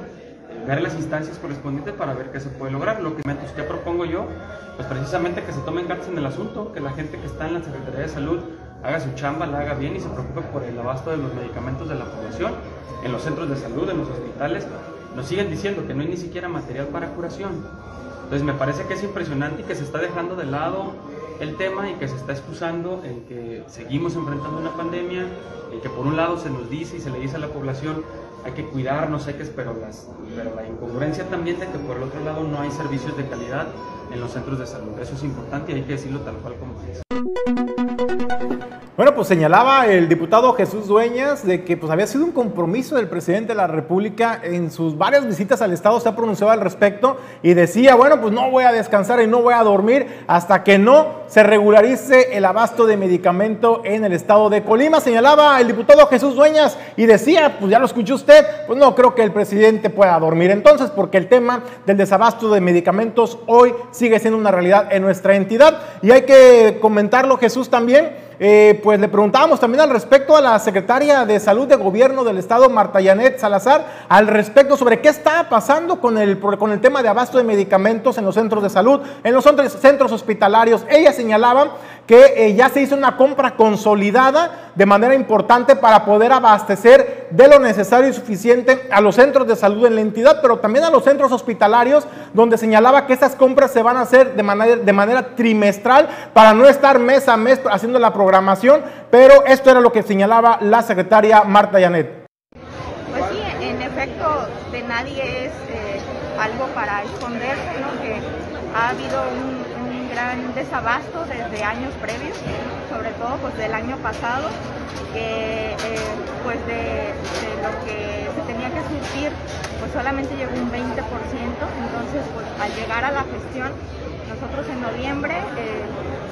ver las instancias correspondientes para ver qué se puede lograr. Lo que, ¿qué propongo yo? Pues precisamente que se tomen cartas en el asunto, que la gente que está en la Secretaría de Salud haga su chamba, la haga bien y se preocupe por el abasto de los medicamentos de la población, en los centros de salud, en los hospitales. Nos siguen diciendo que no hay ni siquiera material para curación. Entonces me parece que es impresionante y que se está dejando de lado el tema y que se está excusando en que seguimos enfrentando una pandemia, en que por un lado se nos dice y se le dice a la población hay que cuidarnos, hay que, pero, las, pero la incongruencia también de que por el otro lado no hay servicios de calidad en los centros de salud. Eso es importante y hay que decirlo tal cual como es. Bueno, pues señalaba el diputado Jesús Dueñas de que pues había sido un compromiso del presidente de la República en sus varias visitas al Estado, se ha pronunciado al respecto y decía, bueno, pues no voy a descansar y no voy a dormir hasta que no se regularice el abasto de medicamento en el Estado de Colima. Señalaba el diputado Jesús Dueñas y decía, pues ya lo escuchó usted, pues no creo que el presidente pueda dormir entonces porque el tema del desabasto de medicamentos hoy sigue siendo una realidad en nuestra entidad y hay que Jesús también. Eh, pues le preguntábamos también al respecto a la secretaria de Salud de Gobierno del Estado, Marta Yanet Salazar, al respecto sobre qué está pasando con el, con el tema de abasto de medicamentos en los centros de salud, en los centros hospitalarios. Ella señalaba que eh, ya se hizo una compra consolidada de manera importante para poder abastecer de lo necesario y suficiente a los centros de salud en la entidad, pero también a los centros hospitalarios, donde señalaba que esas compras se van a hacer de manera, de manera trimestral para no estar mes a mes haciendo la programación, pero esto era lo que señalaba la secretaria Marta Yanet. Pues sí, en efecto, de nadie es eh, algo para esconderse, ¿no? que ha habido un gran desabasto desde años previos, sobre todo pues del año pasado, que eh, pues de, lo que se tenía que surtir pues solamente llegó un 20%, entonces pues al llegar a la gestión nosotros en noviembre eh,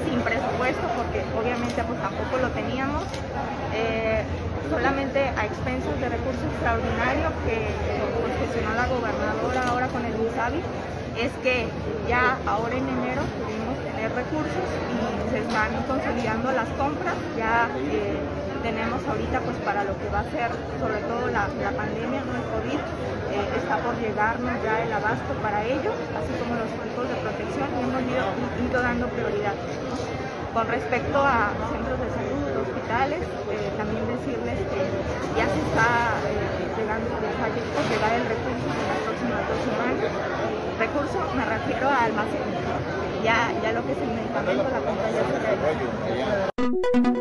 sin presupuesto porque obviamente pues tampoco lo teníamos eh, solamente a expensas de recursos extraordinarios que pues, gestionó la gobernadora ahora con el INSABI es que ya ahora en enero tener recursos y se están consolidando las compras, ya eh, tenemos ahorita pues para lo que va a ser sobre todo la, pandemia, no el COVID, eh, está por llegarnos ya el abasto para ello, así como los equipos de protección y hemos ido, dando prioridad. Con respecto a centros de salud, hospitales, eh, también decirles que ya se está llegando, va a llegar el recurso en las próximas dos semanas recurso me refiero a almacén. Ya, ya lo que es el medicamento, la ya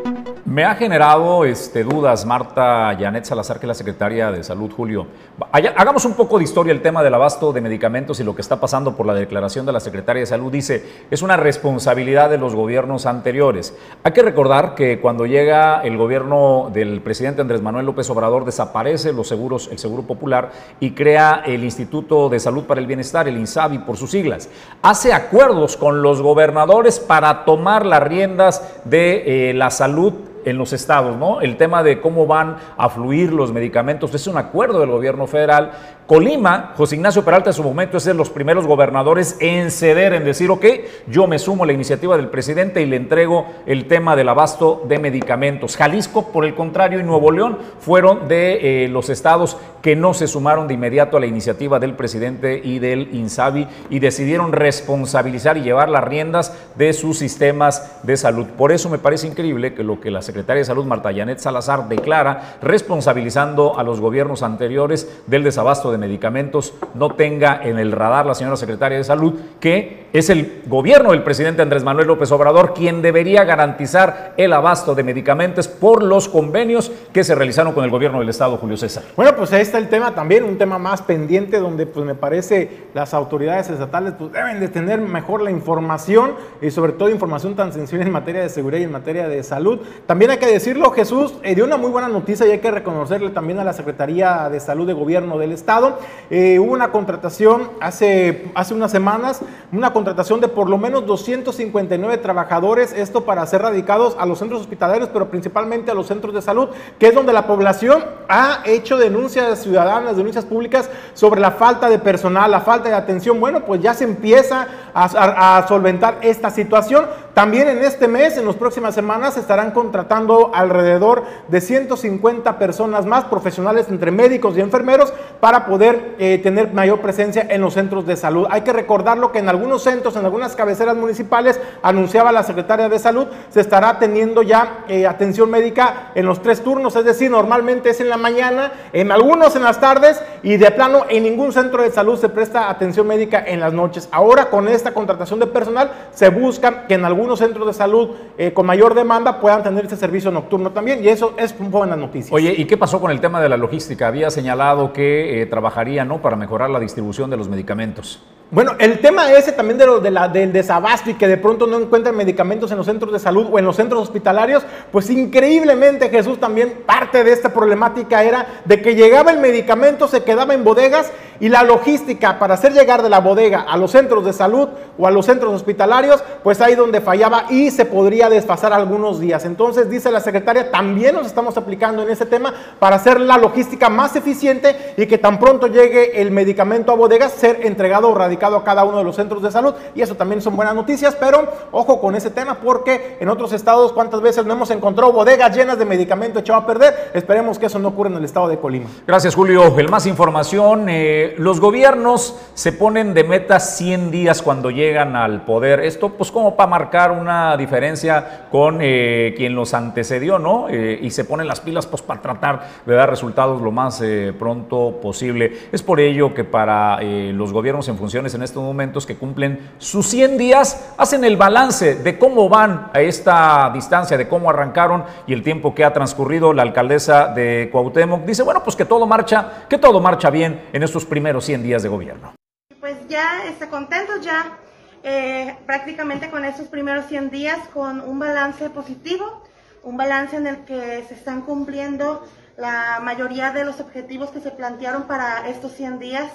se Me ha generado este, dudas Marta Janet Salazar, que es la secretaria de Salud, Julio. Hagamos un poco de historia el tema del abasto de medicamentos y lo que está pasando por la declaración de la secretaria de Salud. Dice, es una responsabilidad de los gobiernos anteriores. Hay que recordar que cuando llega el gobierno del presidente Andrés Manuel López Obrador, desaparece los seguros, el Seguro Popular y crea el Instituto de Salud para el Bienestar, el INSABI por sus siglas. Hace acuerdos con los gobernadores para tomar las riendas de eh, la salud en los estados, ¿no? El tema de cómo van a fluir los medicamentos es un acuerdo del gobierno federal. Colima, José Ignacio Peralta en su momento es de los primeros gobernadores en ceder, en decir, ok, yo me sumo a la iniciativa del presidente y le entrego el tema del abasto de medicamentos. Jalisco, por el contrario, y Nuevo León fueron de eh, los estados que no se sumaron de inmediato a la iniciativa del presidente y del INSABI y decidieron responsabilizar y llevar las riendas de sus sistemas de salud. Por eso me parece increíble que lo que las secretaria de Salud, Marta Janet Salazar, declara responsabilizando a los gobiernos anteriores del desabasto de medicamentos, no tenga en el radar la señora secretaria de Salud que es el gobierno del presidente Andrés Manuel López Obrador quien debería garantizar el abasto de medicamentos por los convenios que se realizaron con el gobierno del Estado, Julio César. Bueno, pues ahí está el tema también, un tema más pendiente donde pues me parece las autoridades estatales pues deben de tener mejor la información y sobre todo información tan sensible en materia de seguridad y en materia de salud. También también hay que decirlo, Jesús eh, dio una muy buena noticia y hay que reconocerle también a la Secretaría de Salud de Gobierno del Estado. Eh, hubo una contratación hace, hace unas semanas, una contratación de por lo menos 259 trabajadores, esto para ser radicados a los centros hospitalarios, pero principalmente a los centros de salud, que es donde la población ha hecho denuncias ciudadanas, denuncias públicas sobre la falta de personal, la falta de atención. Bueno, pues ya se empieza a, solventar esta situación. También en este mes, en las próximas semanas, se estarán contratando alrededor de 150 personas más, profesionales entre médicos y enfermeros, para poder eh, tener mayor presencia en los centros de salud. Hay que recordarlo que en algunos centros, en algunas cabeceras municipales, anunciaba la secretaria de salud, se estará teniendo ya eh, atención médica en los tres turnos, es decir, normalmente es en la mañana, en algunos en las tardes y de plano en ningún centro de salud se presta atención médica en las noches. Ahora con esta contratación de personal se busca que en algunos centros de salud eh, con mayor demanda puedan tener ese servicio nocturno también y eso es buena noticia. Oye, ¿y qué pasó con el tema de la logística? Había señalado que eh, trabajaría ¿no? para mejorar la distribución de los medicamentos. Bueno, el tema ese también de lo de la, del desabasto y que de pronto no encuentran medicamentos en los centros de salud o en los centros hospitalarios, pues increíblemente Jesús también parte de esta problemática era de que llegaba el medicamento, se quedaba en bodegas y la logística para hacer llegar de la bodega a los centros de salud o a los centros hospitalarios, pues ahí donde fallaba y se podría desfasar algunos días. Entonces dice la secretaria, también nos estamos aplicando en ese tema para hacer la logística más eficiente y que tan pronto llegue el medicamento a bodegas, ser entregado radicalmente a cada uno de los centros de salud y eso también son buenas noticias, pero ojo con ese tema porque en otros estados cuántas veces no hemos encontrado bodegas llenas de medicamento echado a perder. Esperemos que eso no ocurra en el estado de Colima. Gracias Julio. El más información, eh, los gobiernos se ponen de meta 100 días cuando llegan al poder. Esto pues como para marcar una diferencia con eh, quien los antecedió, ¿no? Eh, y se ponen las pilas pues para tratar de dar resultados lo más pronto posible. Es por ello que para los gobiernos en funciones en estos momentos que cumplen sus 100 días, hacen el balance de cómo van a esta distancia, de cómo arrancaron y el tiempo que ha transcurrido. La alcaldesa de Cuauhtémoc dice, bueno, pues que todo marcha, que todo marcha bien en estos primeros 100 días de gobierno. Pues ya está contento ya eh, prácticamente con estos primeros 100 días con un balance positivo, un balance en el que se están cumpliendo la mayoría de los objetivos que se plantearon para estos 100 días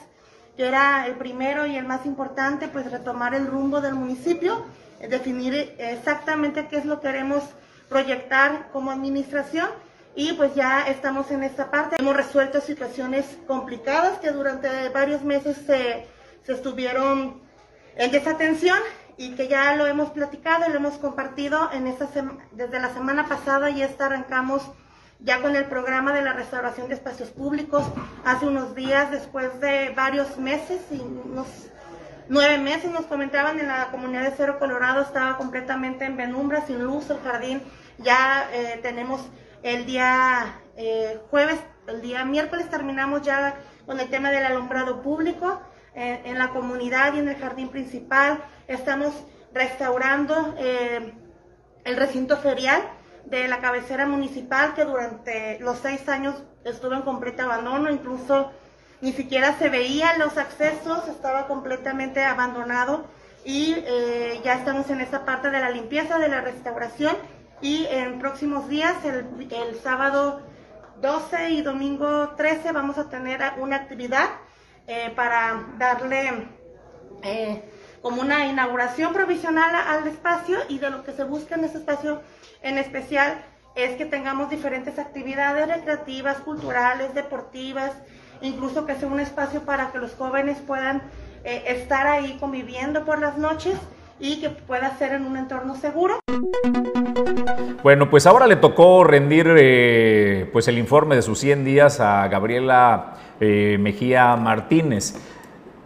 que era el primero y el más importante, pues retomar el rumbo del municipio, definir exactamente qué es lo que queremos proyectar como administración y pues ya estamos en esta parte. Hemos resuelto situaciones complicadas que durante varios meses se, se estuvieron en desatención y que ya lo hemos platicado y lo hemos compartido en esta desde la semana pasada y esta arrancamos ya con el programa de la restauración de espacios públicos hace unos días, después de varios meses, y unos nueve meses nos comentaban en la comunidad de Cero Colorado, estaba completamente en penumbra, sin luz, el jardín. Ya eh, tenemos el día eh, jueves, el día miércoles terminamos ya con el tema del alumbrado público eh, en la comunidad y en el jardín principal. Estamos restaurando el recinto ferial de la cabecera municipal que durante los seis años estuvo en completo abandono, incluso ni siquiera se veían los accesos, estaba completamente abandonado y eh, ya estamos en esa parte de la limpieza, de la restauración y en próximos días, el, el sábado 12 y domingo 13 vamos a tener una actividad eh, para darle eh, como una inauguración provisional al espacio. Y de lo que se busca en ese espacio en especial es que tengamos diferentes actividades recreativas, culturales, deportivas, incluso que sea un espacio para que los jóvenes puedan eh, estar ahí conviviendo por las noches y que pueda ser en un entorno seguro. Bueno, pues ahora le tocó rendir eh, pues el informe de sus 100 días a Gabriela eh, Mejía Martínez.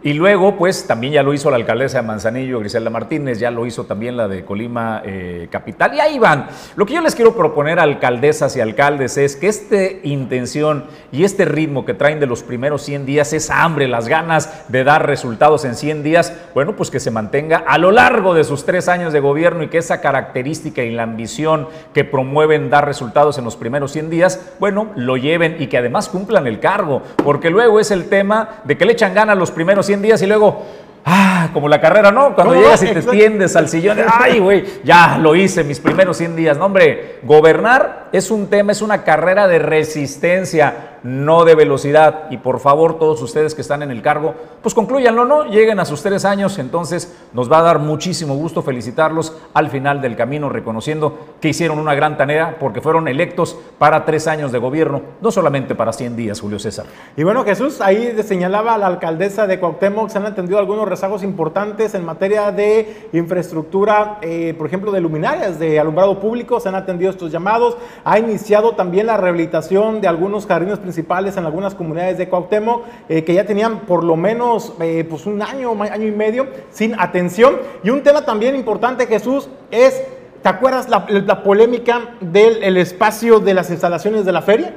Y luego, pues también ya lo hizo la alcaldesa de Manzanillo, Griselda Martínez, ya lo hizo también la de Colima eh, Capital. Y ahí van. Lo que yo les quiero proponer a alcaldesas y alcaldes es que esta intención y este ritmo que traen de los primeros 100 días, esa hambre, las ganas de dar resultados en 100 días, bueno, pues que se mantenga a lo largo de sus tres años de gobierno y que esa característica y la ambición que promueven dar resultados en los primeros 100 días, bueno, lo lleven y que además cumplan el cargo. Porque luego es el tema de que le echan ganas los primeros 100 días y luego, ah, como la carrera, ¿no? Cuando llegas y te tiendes al sillón, ay, güey, ya lo hice mis primeros 100 días. No, hombre, gobernar es un tema, es una carrera de resistencia no de velocidad. Y por favor, todos ustedes que están en el cargo, pues concluyanlo, ¿no? Lleguen a sus tres años, entonces nos va a dar muchísimo gusto felicitarlos al final del camino, reconociendo que hicieron una gran tarea porque fueron electos para tres años de gobierno, no solamente para 100 días, Julio César. Y bueno, Jesús, ahí señalaba la alcaldesa de Cuauhtémoc, se han atendido algunos rezagos importantes en materia de infraestructura, eh, por ejemplo, de luminarias de alumbrado público, se han atendido estos llamados, ha iniciado también la rehabilitación de algunos jardines principales en algunas comunidades de Cuauhtémoc eh, que ya tenían por lo menos eh, pues un año, año y medio sin atención. Y un tema también importante, Jesús, es, ¿te acuerdas la, la polémica del el espacio de las instalaciones de la feria?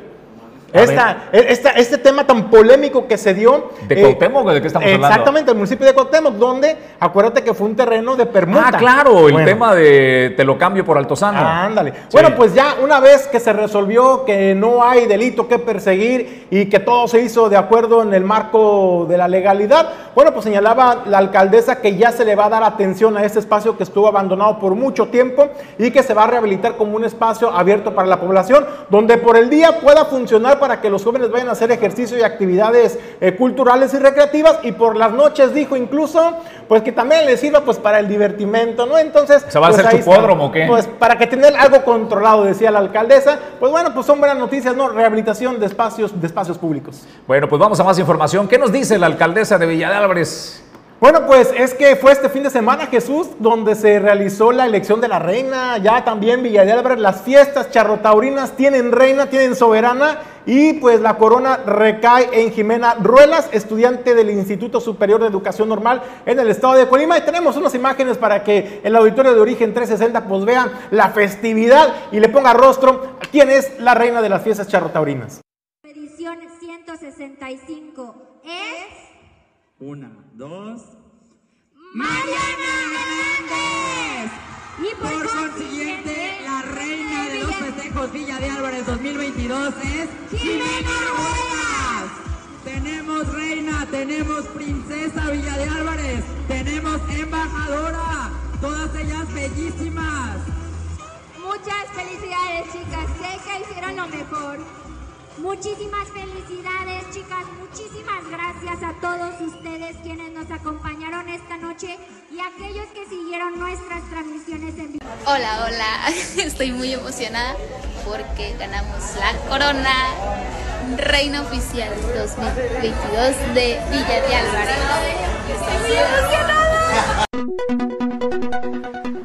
Esta, esta, este tema tan polémico que se dio. ¿De Cuauhtémoc o de qué estamos hablando? Exactamente, el municipio de Cuauhtémoc, donde acuérdate que fue un terreno de permuta. Ah, claro, el tema de te lo cambio por Altozano. Ándale. Bueno, pues ya una vez que se resolvió que no hay delito que perseguir y que todo se hizo de acuerdo en el marco de la legalidad, bueno, pues señalaba la alcaldesa que ya se le va a dar atención a este espacio que estuvo abandonado por mucho tiempo y que se va a rehabilitar como un espacio abierto para la población, donde por el día pueda funcionar para que los jóvenes vayan a hacer ejercicio y actividades eh, culturales y recreativas y por las noches dijo incluso pues que también les sirva pues para el divertimento, ¿no? Entonces, ¿se va a pues, hacer su hipódromo o qué? Pues para que tener algo controlado, decía la alcaldesa. Pues bueno, pues son buenas noticias, ¿no? Rehabilitación de espacios de espacios públicos. Bueno, pues vamos a más información. ¿Qué nos dice la alcaldesa de Villa de Álvarez? Bueno, pues es que fue este fin de semana, Jesús, donde se realizó la elección de la reina. Ya también Villa de Álvarez, las fiestas charrotaurinas tienen reina, tienen soberana. Y pues la corona recae en Jimena Ruelas, estudiante del Instituto Superior de Educación Normal en el estado de Colima. Y tenemos unas imágenes para que el auditorio de Origen 360 pues vea la festividad y le ponga rostro a quién es la reina de las fiestas charrotaurinas. Edición 165 es... Una, dos. Mariana Hernández. Y por, consiguiente, la reina de los festejos Villa de Álvarez 2022 es Jimena Ruelas. Tenemos reina, tenemos princesa Villa de Álvarez, tenemos embajadora, todas ellas bellísimas. Muchas felicidades, chicas. Sé que hicieron lo mejor. Muchísimas felicidades, chicas. Muchísimas gracias a todos ustedes quienes nos acompañaron esta noche y a aquellos que siguieron nuestras transmisiones en vivo. Hola, hola. Estoy muy emocionada porque ganamos la corona Reina Oficial 2022 de Villa de Álvarez. Estoy muy emocionada.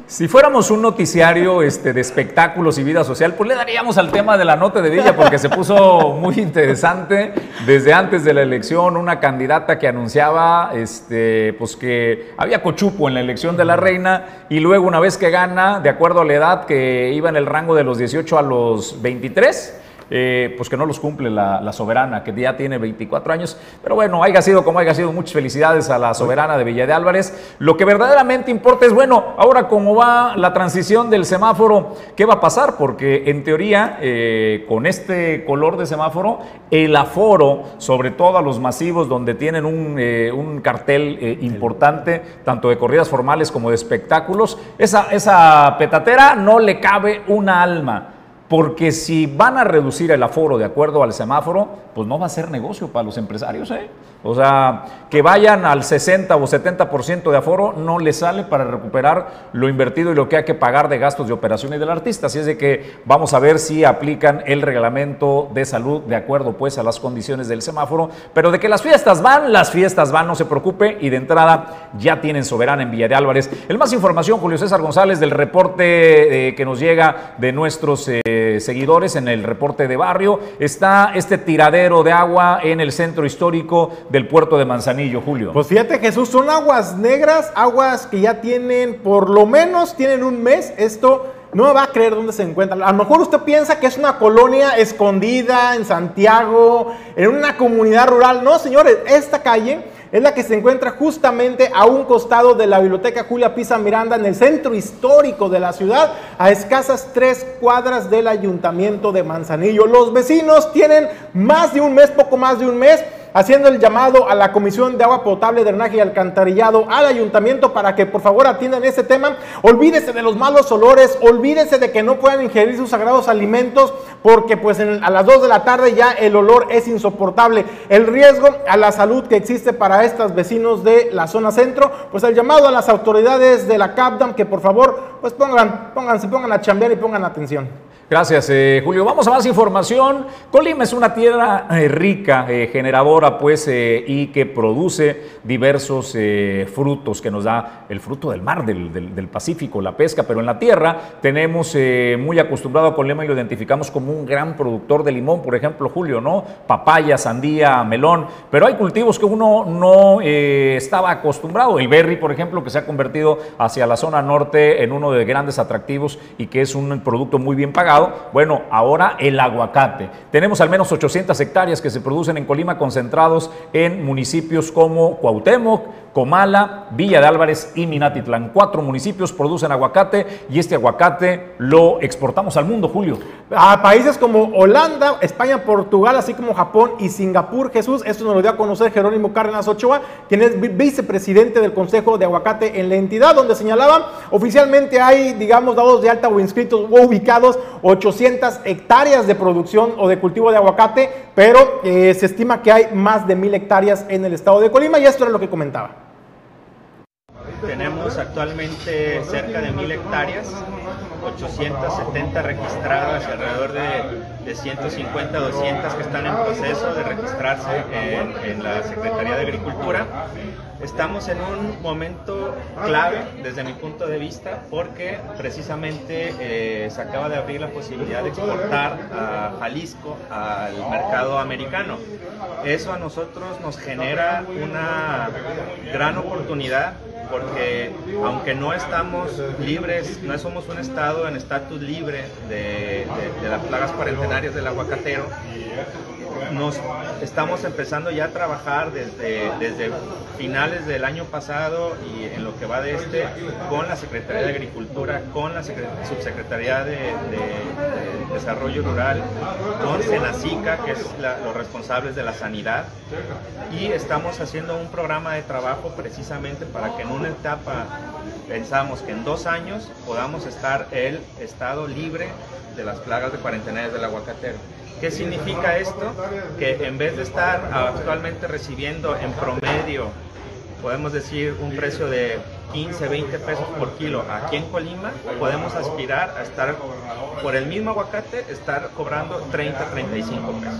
Si fuéramos un noticiario este, de espectáculos y vida social, pues le daríamos al tema de la nota de Villa porque se puso muy interesante. Desde antes de la elección, una candidata que anunciaba este, pues que había cochupo en la elección de la reina y luego una vez que gana, de acuerdo a la edad que iba en el rango de los 18 a los 23, eh, pues que no los cumple la, la, soberana, que ya tiene 24 años. Pero bueno, haya sido como haya sido, muchas felicidades a la soberana de Villa de Álvarez. Lo que verdaderamente importa es, bueno, ahora cómo va la transición del semáforo, ¿qué va a pasar? Porque en teoría, eh, con este color de semáforo, el aforo, sobre todo a los masivos donde tienen un, eh, un cartel eh, importante, tanto de corridas formales como de espectáculos, esa, esa petatera no le cabe una alma. Porque si van a reducir el aforo de acuerdo al semáforo, pues no va a ser negocio para los empresarios. ¿eh? O sea, que vayan al 60 o 70% de aforo no les sale para recuperar lo invertido y lo que hay que pagar de gastos de operaciones del artista. Así es de que vamos a ver si aplican el reglamento de salud de acuerdo pues a las condiciones del semáforo. Pero de que las fiestas van, las fiestas van, no se preocupe. Y de entrada ya tienen soberana en Villa de Álvarez. El más información, Julio César González, del reporte eh, que nos llega de nuestros... Eh, seguidores en el reporte de barrio. Está este tiradero de agua en el centro histórico del puerto de Manzanillo, Julio. Pues fíjate Jesús, son aguas negras, aguas que ya tienen, por lo menos tienen un mes. Esto no me va a creer dónde se encuentra. A lo mejor usted piensa que es una colonia escondida en Santiago, en una comunidad rural. No, señores, esta calle es la que se encuentra justamente a un costado de la Biblioteca Julia Pisa Miranda en el centro histórico de la ciudad, a escasas tres cuadras del Ayuntamiento de Manzanillo. Los vecinos tienen más de un mes, poco más de un mes, haciendo el llamado a la Comisión de Agua Potable, Drenaje y Alcantarillado, al ayuntamiento para que por favor atiendan ese tema. Olvídese de los malos olores, olvídese de que no puedan ingerir sus sagrados alimentos, porque pues a las 2 de la tarde ya el olor es insoportable. El riesgo a la salud que existe para estos vecinos de la zona centro, pues el llamado a las autoridades de la CAPDAM que por favor pues pongan, pónganse, pongan a chambear y pongan atención. Gracias, eh, Julio. Vamos a más información. Colima es una tierra eh, rica, eh, generadora, pues, y que produce diversos frutos que nos da el fruto del mar, del, del, Pacífico, la pesca, pero en la tierra tenemos muy acostumbrado a Colima y lo identificamos como un gran productor de limón, por ejemplo, Julio, ¿no? Papaya, sandía, melón, pero hay cultivos que uno no estaba acostumbrado. El berry, por ejemplo, que se ha convertido hacia la zona norte en uno de grandes atractivos y que es un producto muy bien pagado bueno, ahora el aguacate. Tenemos al menos 800 hectáreas que se producen en Colima concentrados en municipios como Cuauhtémoc, Comala, Villa de Álvarez y Minatitlán. Cuatro municipios producen aguacate y este aguacate lo exportamos al mundo, Julio. A países como Holanda, España, Portugal, así como Japón y Singapur, Jesús, esto nos lo dio a conocer Jerónimo Cárdenas Ochoa, quien es vicepresidente del Consejo de Aguacate en la entidad, donde señalaba oficialmente hay, digamos, dados de alta o inscritos o ubicados 800 hectáreas de producción o de cultivo de aguacate, pero eh, se estima que hay más de mil hectáreas en el estado de Colima y esto era lo que comentaba. Tenemos actualmente cerca de mil hectáreas, 870 registradas alrededor de, de, 150, 200 que están en proceso de registrarse en, en la Secretaría de Agricultura. Estamos en un momento clave desde mi punto de vista porque precisamente eh, se acaba de abrir la posibilidad de exportar a Jalisco al mercado americano. Eso a nosotros nos genera una gran oportunidad porque aunque no estamos libres, no somos un estado en estatus libre de, de las plagas cuarentenarias del aguacatero, nos estamos empezando ya a trabajar desde, desde finales del año pasado y en lo que va de este con la Secretaría de Agricultura, con la Subsecretaría de, Desarrollo Rural, con Senacica, que es los responsables de la sanidad, y estamos haciendo un programa de trabajo precisamente para que en una etapa, pensamos que en dos años podamos estar el estado libre de las plagas de cuarentena del aguacatero. ¿Qué significa esto? Que en vez de estar actualmente recibiendo en promedio, podemos decir, un precio de 15, 20 pesos por kilo aquí en Colima, podemos aspirar a estar por el mismo aguacate, estar cobrando 30, 35 pesos.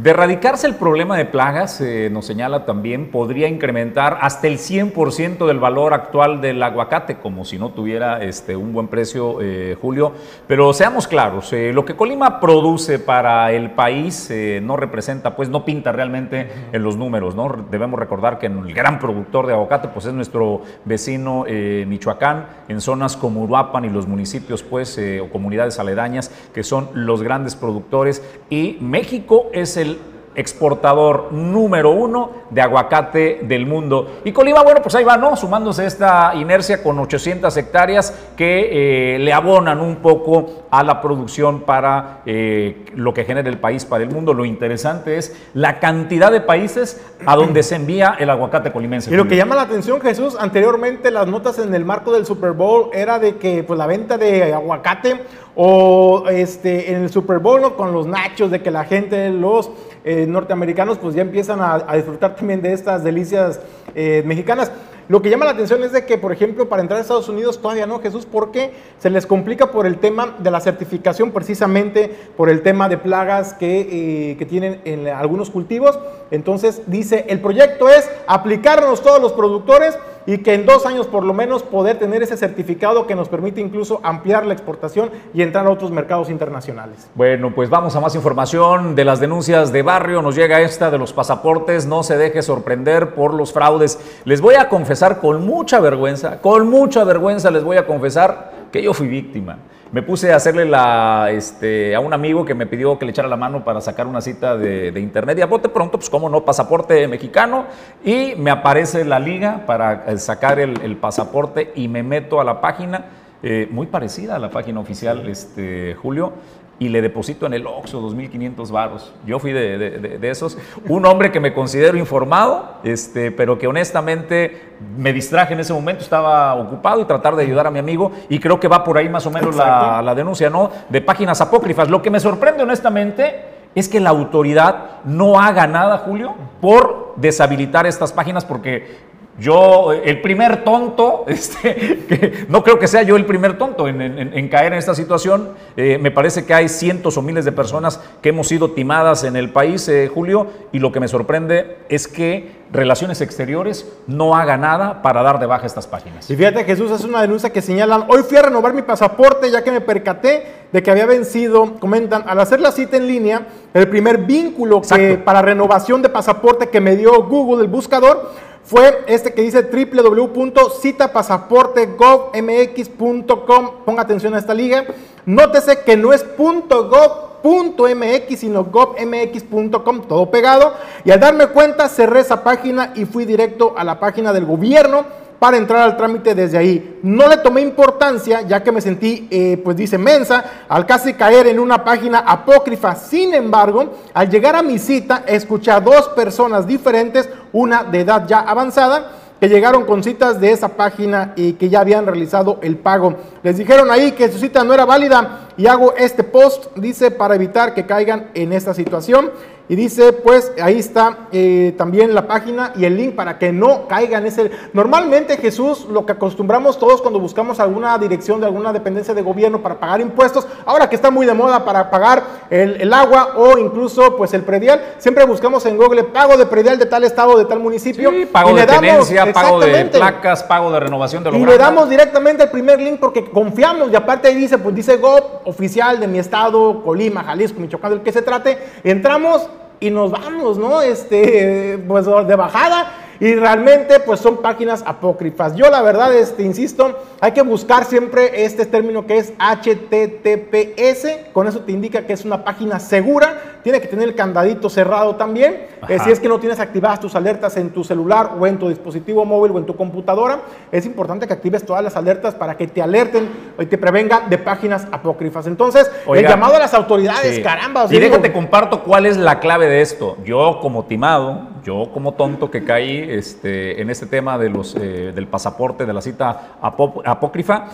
De erradicarse el problema de plagas, eh, nos señala también, podría incrementar hasta el 100% del valor actual del aguacate, como si no tuviera este, un buen precio, eh, Julio. Pero seamos claros, eh, lo que Colima produce para el país no representa, pues no pinta realmente en los números, ¿no? Debemos recordar que el gran productor de aguacate, pues es nuestro vecino Michoacán, en zonas como Uruapan y los municipios, pues, o comunidades aledañas, que son los grandes productores. Y México es el exportador número uno de aguacate del mundo. Y Colima, bueno, pues ahí va, ¿no? Sumándose esta inercia con 800 hectáreas que eh, le abonan un poco a la producción para eh, lo que genera el país para el mundo. Lo interesante es la cantidad de países a donde se envía el aguacate colimense. Y lo que llama la atención, Jesús, anteriormente las notas en el marco del Super Bowl era de que pues la venta de aguacate o este, en el Super Bowl con los nachos, de que la gente, los eh, norteamericanos, pues ya empiezan a, disfrutar también de estas delicias eh, mexicanas. Lo que llama la atención es de que, por ejemplo, para entrar a Estados Unidos todavía no, Jesús, porque se les complica por el tema de la certificación, precisamente por el tema de plagas que, eh, tienen en algunos cultivos. Entonces dice, el proyecto es aplicarnos todos los productores y que en dos años por lo menos poder tener ese certificado que nos permite incluso ampliar la exportación y entrar a otros mercados internacionales. Bueno, pues vamos a más información de las denuncias de barrio. Nos llega esta de los pasaportes. No se deje sorprender por los fraudes. Les voy a confesar con mucha vergüenza, con mucha vergüenza les voy a confesar que yo fui víctima. Me puse a hacerle la, este, a un amigo que me pidió que le echara la mano para sacar una cita de, internet. Y a bote pronto, pues como no, pasaporte mexicano. Y me aparece la liga para eh, sacar el, pasaporte y me meto a la página, eh, muy parecida a la página oficial, este, Julio, y le deposito en el Oxxo 2.500 varos. Yo fui de, esos. Un hombre que me considero informado, este, pero que honestamente me distraje en ese momento, estaba ocupado y tratar de ayudar a mi amigo y creo que va por ahí más o menos la, la denuncia, ¿no? De páginas apócrifas. Lo que me sorprende honestamente es que la autoridad no haga nada, Julio, por deshabilitar estas páginas porque yo, el primer tonto, este, que no creo que sea yo el primer tonto en, caer en esta situación. Eh, me parece que hay cientos o miles de personas que hemos sido timadas en el país, eh, Julio, y lo que me sorprende es que Relaciones Exteriores no haga nada para dar de baja estas páginas. Y fíjate, Jesús, es una denuncia que señalan, hoy fui a renovar mi pasaporte ya que me percaté de que había vencido, comentan, al hacer la cita en línea, el primer vínculo que, para renovación de pasaporte que me dio Google, el buscador, fue este que dice www.citapasaportegov.mx.com. Ponga atención a esta liga. Nótese que no es .gov.mx, sino govmx.com, todo pegado. Y al darme cuenta, cerré esa página y fui directo a la página del gobierno para entrar al trámite desde ahí. No le tomé importancia ya que me sentí, eh, pues dice, mensa, al casi caer en una página apócrifa. Sin embargo, al llegar a mi cita, escuché a dos personas diferentes, una de edad ya avanzada, que llegaron con citas de esa página y que ya habían realizado el pago. Les dijeron ahí que su cita no era válida y hago este post, dice, para evitar que caigan en esta situación. Y dice, pues ahí está eh, también la página y el link para que no caigan. Ese... Normalmente Jesús, lo que acostumbramos todos cuando buscamos alguna dirección de alguna dependencia de gobierno para pagar impuestos, ahora que está muy de moda para pagar el, agua o incluso pues el predial, siempre buscamos en Google pago de predial de tal estado, de tal municipio. pago de tenencia, pago de placas, pago de renovación de los Y le damos directamente el primer link porque confiamos. Y aparte ahí dice, pues dice GOP oficial de mi estado, Colima, Jalisco, Michoacán, del que se trate, entramos y nos vamos, ¿no? Este, pues de bajada y realmente pues son páginas apócrifas. Yo la verdad, este, insisto, hay que buscar siempre este término que es HTTPS, con eso te indica que es una página segura, tiene que tener el candadito cerrado también, eh, si es que no tienes activadas tus alertas en tu celular o en tu dispositivo móvil o en tu computadora, es importante que actives todas las alertas para que te alerten y te prevengan de páginas apócrifas. Entonces, el llamado a las autoridades, caramba. y déjate comparto cuál es la clave de esto. Yo como timado, yo como tonto que caí este, en este tema de los, eh, del pasaporte, de la cita apócrifa,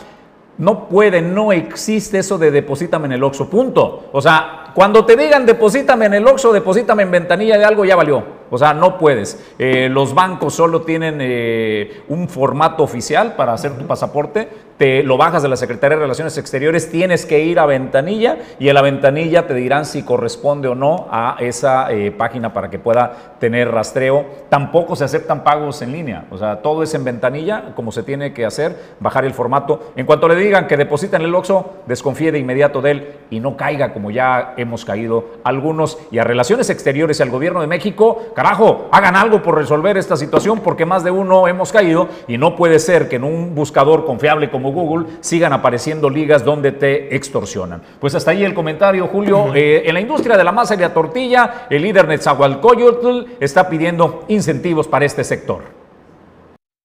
no puede, no existe eso de deposítame en el Oxxo, punto. O sea, cuando te digan deposítame en el Oxxo, deposítame en ventanilla de algo, ya valió. O sea, no puedes. Eh, los bancos solo tienen eh, un formato oficial para hacer tu pasaporte. Te lo bajas de la Secretaría de Relaciones Exteriores, tienes que ir a ventanilla y en la ventanilla te dirán si corresponde o no a esa eh, página para que pueda tener rastreo. Tampoco se aceptan pagos en línea. O sea, todo es en ventanilla, como se tiene que hacer, bajar el formato. En cuanto le digan que depositan el OXO, desconfíe de inmediato de él y no caiga como ya hemos caído algunos. Y a Relaciones Exteriores y al Gobierno de México, carajo, hagan algo por resolver esta situación porque más de uno hemos caído y no puede ser que en un buscador confiable como Google sigan apareciendo ligas donde te extorsionan. Pues hasta ahí el comentario, Julio. Eh, en la industria de la masa y la tortilla, el líder Netzahualcoyotl está pidiendo incentivos para este sector.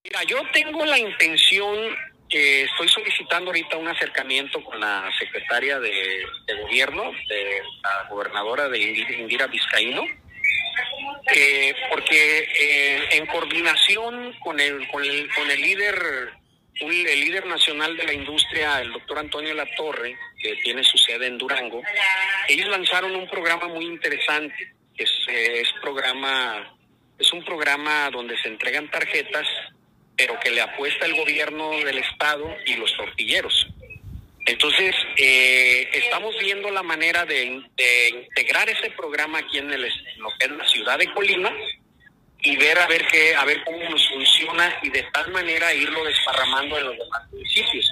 Mira, yo tengo la intención eh, estoy solicitando ahorita un acercamiento con la secretaria de, gobierno, de la gobernadora de Indira Vizcaíno, eh, porque eh, en coordinación con el, con el, con el líder el líder nacional de la industria, el doctor Antonio Latorre, que tiene su sede en Durango, ellos lanzaron un programa muy interesante, es, es programa, es un programa donde se entregan tarjetas pero que le apuesta el gobierno del estado y los tortilleros. Entonces, eh, estamos viendo la manera de, integrar ese programa aquí en, el, es la ciudad de Colima y ver a ver qué, a ver cómo nos funciona y de tal manera irlo desparramando en los demás municipios.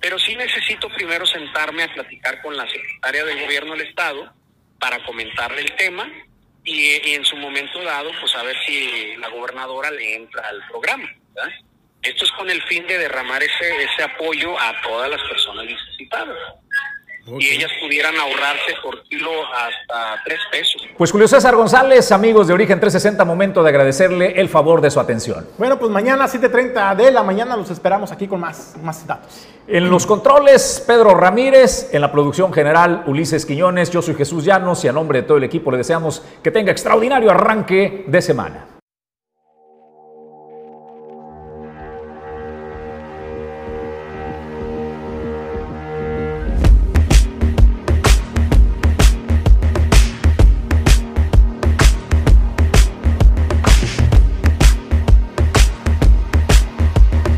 Pero sí necesito primero sentarme a platicar con la secretaria del gobierno del estado para comentarle el tema y, y en su momento dado, pues a ver si la gobernadora le entra al programa. Esto es con el fin de derramar ese, ese apoyo a todas las personas necesitadas. Y ellas pudieran ahorrarse por kilo hasta tres pesos. Pues Julio César González, amigos de Origen 360, momento de agradecerle el favor de su atención. Bueno, pues mañana 7.30 de la mañana los esperamos aquí con más, más datos. En los controles, Pedro Ramírez, en la producción general, Ulises Quiñones, yo soy Jesús Llanos y a nombre de todo el equipo le deseamos que tenga extraordinario arranque de semana.